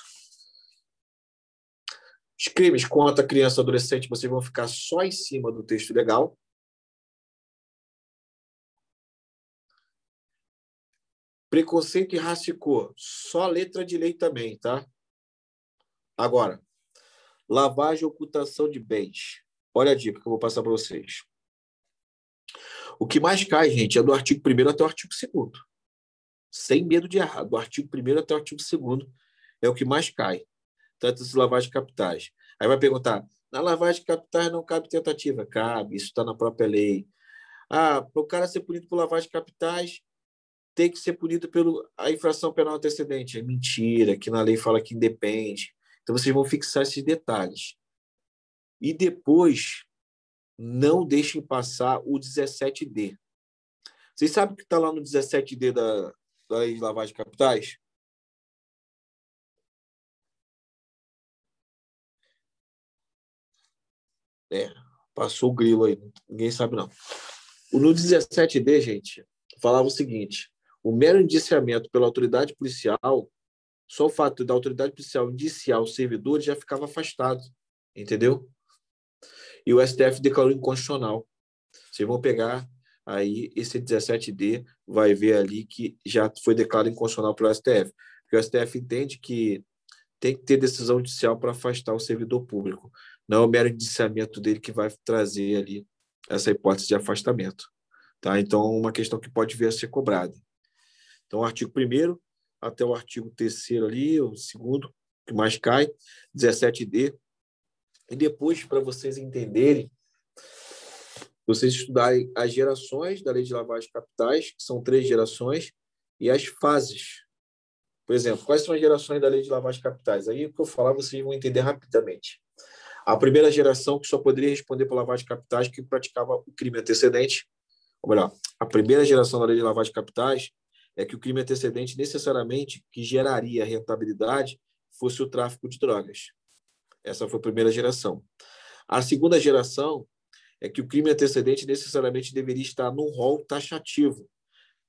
Os crimes contra criança e adolescente, vocês vão ficar só em cima do texto legal. Preconceito e racicô, só letra de lei também, tá? Agora, lavagem e ocultação de bens. Olha a dica que eu vou passar para vocês. O que mais cai, gente, é do artigo 1 até o artigo 2 Sem medo de errar. Do artigo 1 até o artigo 2 é o que mais cai. Trata-se de lavagem de capitais. Aí vai perguntar, na lavagem de capitais não cabe tentativa? Cabe, isso está na própria lei. Ah, para o cara ser punido por lavagem de capitais, tem que ser punido pela infração penal antecedente. É mentira, que na lei fala que independe. Então, vocês vão fixar esses detalhes. E depois, não deixem passar o 17D. Vocês sabem o que está lá no 17D da, da lei de lavagem de capitais? É, passou o grilo aí, ninguém sabe não. No 17D, gente, falava o seguinte: o mero indiciamento pela autoridade policial, só o fato da autoridade policial indiciar o servidor já ficava afastado, entendeu? e o STF declarou inconstitucional. Vocês vão pegar aí esse 17D, vai ver ali que já foi declarado inconstitucional pelo STF, porque o STF entende que tem que ter decisão judicial para afastar o servidor público. Não é o mero indiciamento dele que vai trazer ali essa hipótese de afastamento. Tá? Então, uma questão que pode vir a ser cobrada. Então, o artigo 1 até o artigo 3 ali, o segundo, que mais cai, 17D, e depois, para vocês entenderem, vocês estudarem as gerações da lei de lavagem de capitais, que são três gerações, e as fases. Por exemplo, quais são as gerações da lei de lavagem de capitais? Aí o que eu falar vocês vão entender rapidamente. A primeira geração que só poderia responder por lavagem de capitais que praticava o crime antecedente, ou melhor, a primeira geração da lei de lavagem de capitais é que o crime antecedente necessariamente que geraria rentabilidade fosse o tráfico de drogas. Essa foi a primeira geração. A segunda geração é que o crime antecedente necessariamente deveria estar no rol taxativo,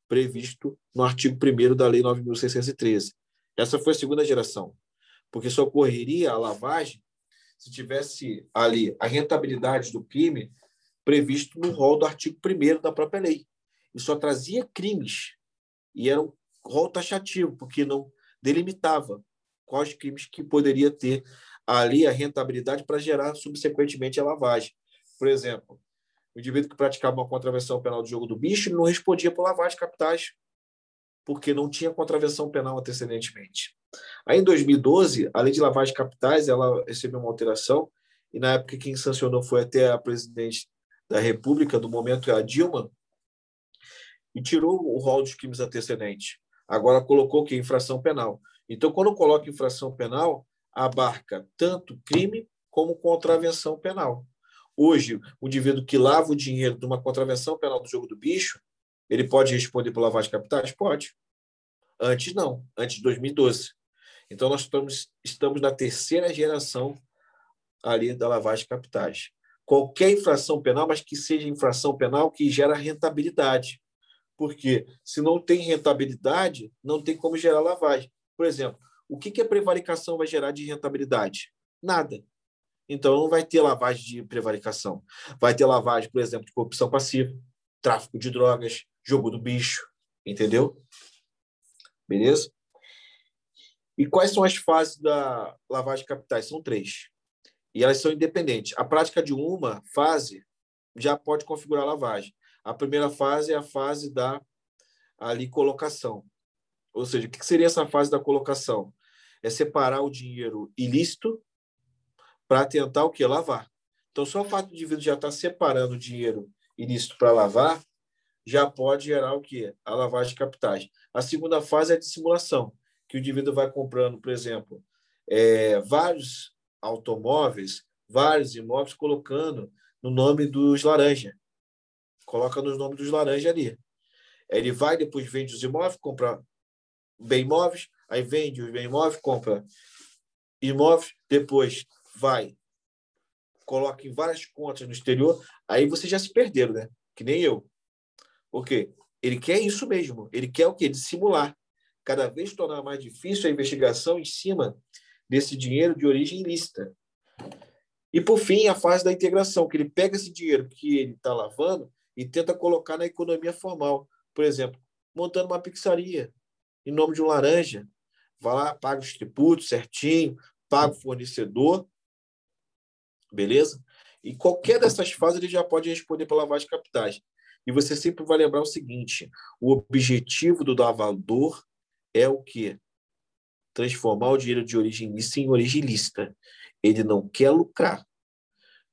previsto no artigo 1 da Lei 9.613. Essa foi a segunda geração, porque só ocorreria a lavagem se tivesse ali a rentabilidade do crime previsto no rol do artigo 1 da própria lei. E só trazia crimes. E era um rol taxativo, porque não delimitava quais crimes que poderia ter ali a rentabilidade para gerar subsequentemente a lavagem. Por exemplo, o indivíduo que praticava uma contravenção penal do jogo do bicho não respondia por lavagem de capitais, porque não tinha contravenção penal antecedentemente. Aí, em 2012, a lei de lavagem de capitais ela recebeu uma alteração, e na época quem sancionou foi até a presidente da República, do momento é a Dilma, e tirou o rol dos crimes antecedentes. Agora colocou que infração penal. Então, quando coloca infração penal, abarca tanto crime como contravenção penal. Hoje, o indivíduo que lava o dinheiro de uma contravenção penal do jogo do bicho, ele pode responder por lavagem de capitais? Pode. Antes não, antes de 2012. Então, nós estamos, estamos na terceira geração ali da lavagem de capitais. Qualquer infração penal, mas que seja infração penal que gera rentabilidade. Porque se não tem rentabilidade, não tem como gerar lavagem. Por exemplo, o que, que a prevaricação vai gerar de rentabilidade? Nada. Então, não vai ter lavagem de prevaricação. Vai ter lavagem, por exemplo, de corrupção passiva, tráfico de drogas, jogo do bicho, entendeu? Beleza? E quais são as fases da lavagem de capitais? São três. E elas são independentes. A prática de uma fase já pode configurar lavagem. A primeira fase é a fase da ali colocação. Ou seja, o que seria essa fase da colocação? É separar o dinheiro ilícito para tentar o que? Lavar. Então, só o fato do indivíduo já estar separando o dinheiro ilícito para lavar já pode gerar o que? A lavagem de capitais. A segunda fase é a dissimulação, que o indivíduo vai comprando, por exemplo, é, vários automóveis, vários imóveis, colocando no nome dos laranja. Coloca nos nomes dos laranja ali. Ele vai, depois vende os imóveis, compra bem imóveis, aí vende os bem imóveis, compra imóveis, depois vai, coloca em várias contas no exterior, aí vocês já se perderam, né? Que nem eu. Porque ele quer isso mesmo. Ele quer o quê? Dissimular. Cada vez tornar mais difícil a investigação em cima desse dinheiro de origem ilícita. E, por fim, a fase da integração, que ele pega esse dinheiro que ele está lavando e tenta colocar na economia formal. Por exemplo, montando uma pizzaria em nome de um laranja. Vai lá, paga os tributos certinho, paga o fornecedor, beleza? E qualquer dessas fases ele já pode responder pela lavagem de capitais. E você sempre vai lembrar o seguinte: o objetivo do lavador é o quê? Transformar o dinheiro de origem ilícita em origem lícita. Ele não quer lucrar.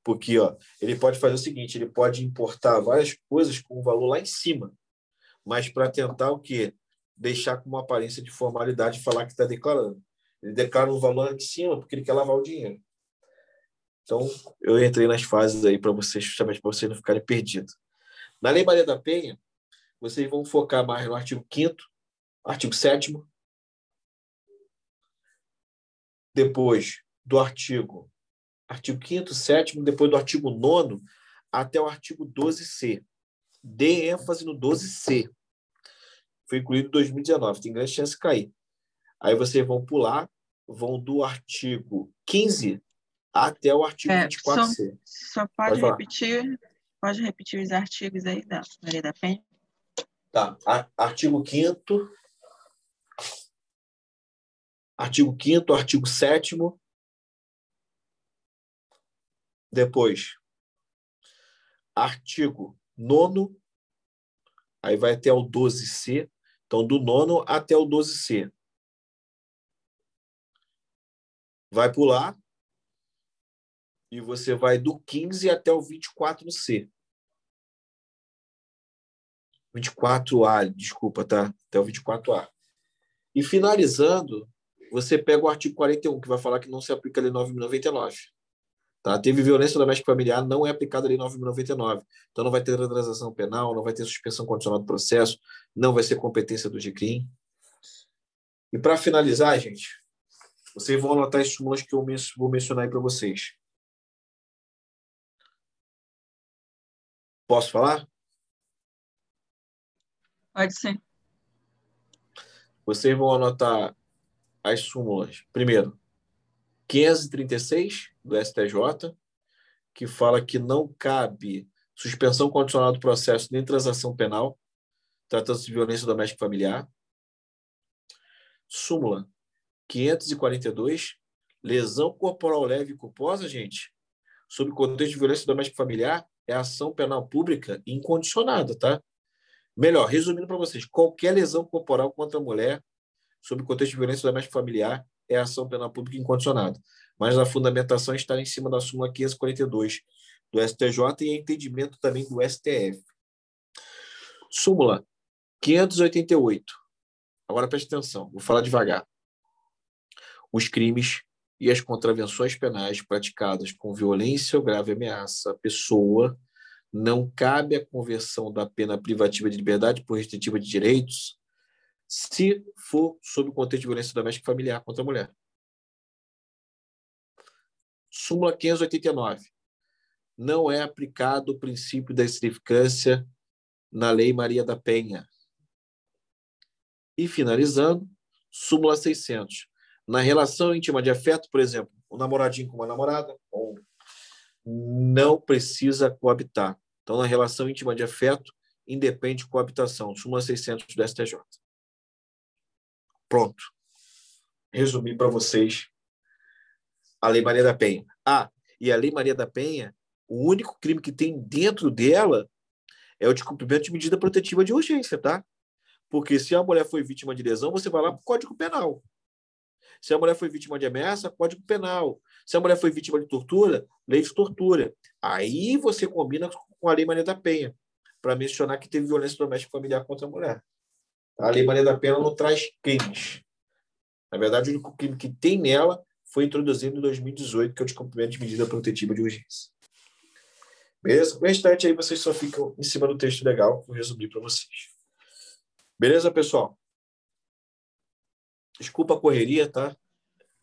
Porque ó, ele pode fazer o seguinte: ele pode importar várias coisas com um valor lá em cima, mas para tentar o quê? Deixar com uma aparência de formalidade falar que está declarando. Ele declara um valor lá em cima porque ele quer lavar o dinheiro. Então, eu entrei nas fases aí para vocês, justamente para vocês não ficarem perdidos. Na Lei Maria da Penha, vocês vão focar mais no artigo 5 artigo 7 depois do artigo artigo 5 7 depois do artigo 9 até o artigo 12C. Dê ênfase no 12C. Foi incluído em 2019, tem grande chance de cair. Aí vocês vão pular, vão do artigo 15 até o artigo é, 24C. Só, só pode, pode repetir Pode repetir os artigos aí da Maria da Penha? Tá. Artigo 5 Artigo 5 artigo 7 Depois, artigo 9 aí vai até o 12C. Então, do nono até o 12C. Vai pular e você vai do 15 até o 24C. 24A, desculpa, tá? Até o 24A. E finalizando, você pega o artigo 41, que vai falar que não se aplica a Lei 9.099. Tá? Teve violência doméstica familiar, não é aplicada a Lei 9.099. Então não vai ter transação penal, não vai ter suspensão condicional do processo, não vai ser competência do GCRIM. E para finalizar, gente, vocês vão anotar as súmulas que eu vou mencionar aí para vocês. Posso falar? Pode ser. Vocês vão anotar as súmulas. Primeiro, 536 do STJ, que fala que não cabe suspensão condicional do processo nem transação penal, tratando-se de violência doméstica familiar. Súmula 542, lesão corporal leve e culposa, gente, sob contexto de violência doméstica familiar, é ação penal pública incondicionada, tá? Melhor, resumindo para vocês, qualquer lesão corporal contra a mulher, sob contexto de violência doméstica familiar, é ação penal pública incondicionada. Mas a fundamentação está em cima da súmula 542 do STJ e entendimento também do STF. Súmula 588. Agora preste atenção, vou falar devagar. Os crimes e as contravenções penais praticadas com violência ou grave ameaça à pessoa não cabe a conversão da pena privativa de liberdade por restritiva de direitos se for sob o contexto de violência doméstica familiar contra a mulher. Súmula 589. Não é aplicado o princípio da significância na Lei Maria da Penha. E finalizando, súmula 600. Na relação íntima de afeto, por exemplo, o um namoradinho com uma namorada, ou não precisa coabitar. Então, na relação íntima de afeto, independe de coabitação. Súmula 600 do STJ. Pronto. Resumi para vocês a Lei Maria da Penha. Ah, e a Lei Maria da Penha, o único crime que tem dentro dela é o de cumprimento de medida protetiva de urgência, tá? Porque se a mulher foi vítima de lesão, você vai lá para o Código Penal. Se a mulher foi vítima de ameaça, Código Penal. Se a mulher foi vítima de tortura, lei de tortura. Aí você combina com a Lei Maria da Penha, para mencionar que teve violência doméstica familiar contra a mulher. A Lei Maria da Penha não traz crimes. Na verdade, o único crime que tem nela foi introduzido em 2018, que é o de cumprimento de medida protetiva de urgência. Beleza? O restante aí vocês só ficam em cima do texto legal, que eu resumi para vocês. Beleza, pessoal? Desculpa a correria, tá?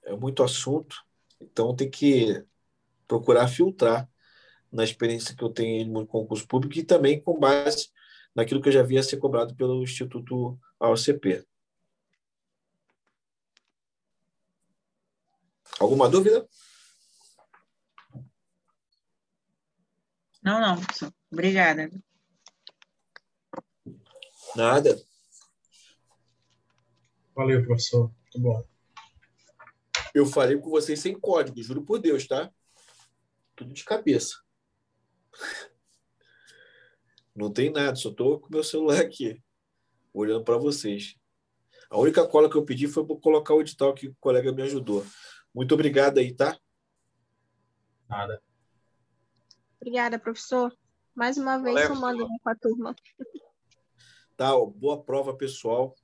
É muito assunto, então tem que procurar filtrar na experiência que eu tenho no concurso público e também com base naquilo que eu já via ser cobrado pelo Instituto AOCP. Alguma dúvida? Não, não, professor. Obrigada. Nada. Valeu, professor. Muito bom. Eu falei com vocês sem código, juro por Deus, tá? Tudo de cabeça. Não tem nada, só estou com meu celular aqui, olhando para vocês. A única cola que eu pedi foi para colocar o edital que o colega me ajudou. Muito obrigado aí, tá? Nada. Obrigada, professor. Mais uma vez Valeu, somando com a turma. Tá, ó, boa prova, pessoal.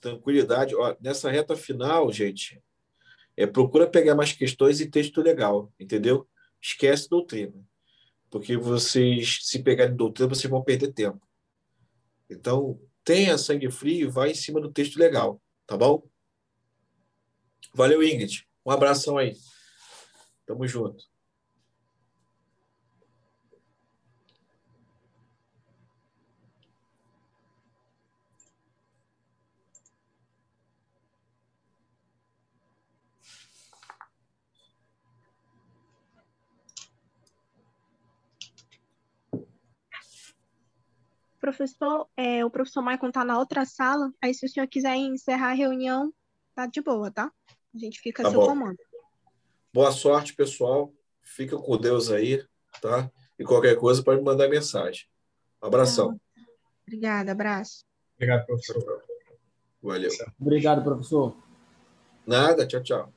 Tranquilidade. Ó, nessa reta final, gente, é, procura pegar mais questões e texto legal, entendeu? Esquece doutrina. Porque vocês, se pegarem doutrina, vocês vão perder tempo. Então, tenha sangue frio e vai em cima do texto legal, tá bom? Valeu, Ingrid. Um abração aí. Tamo junto. Professor, é, o professor Maicon está na outra sala, aí se o senhor quiser encerrar a reunião, tá de boa, tá? A gente fica Tá a seu bom. comando. Boa sorte, pessoal. Fica com Deus aí, tá? E qualquer coisa pode me mandar mensagem. Abração. Obrigada, abraço. Obrigado, professor. Valeu. Obrigado, professor. Nada, tchau, tchau.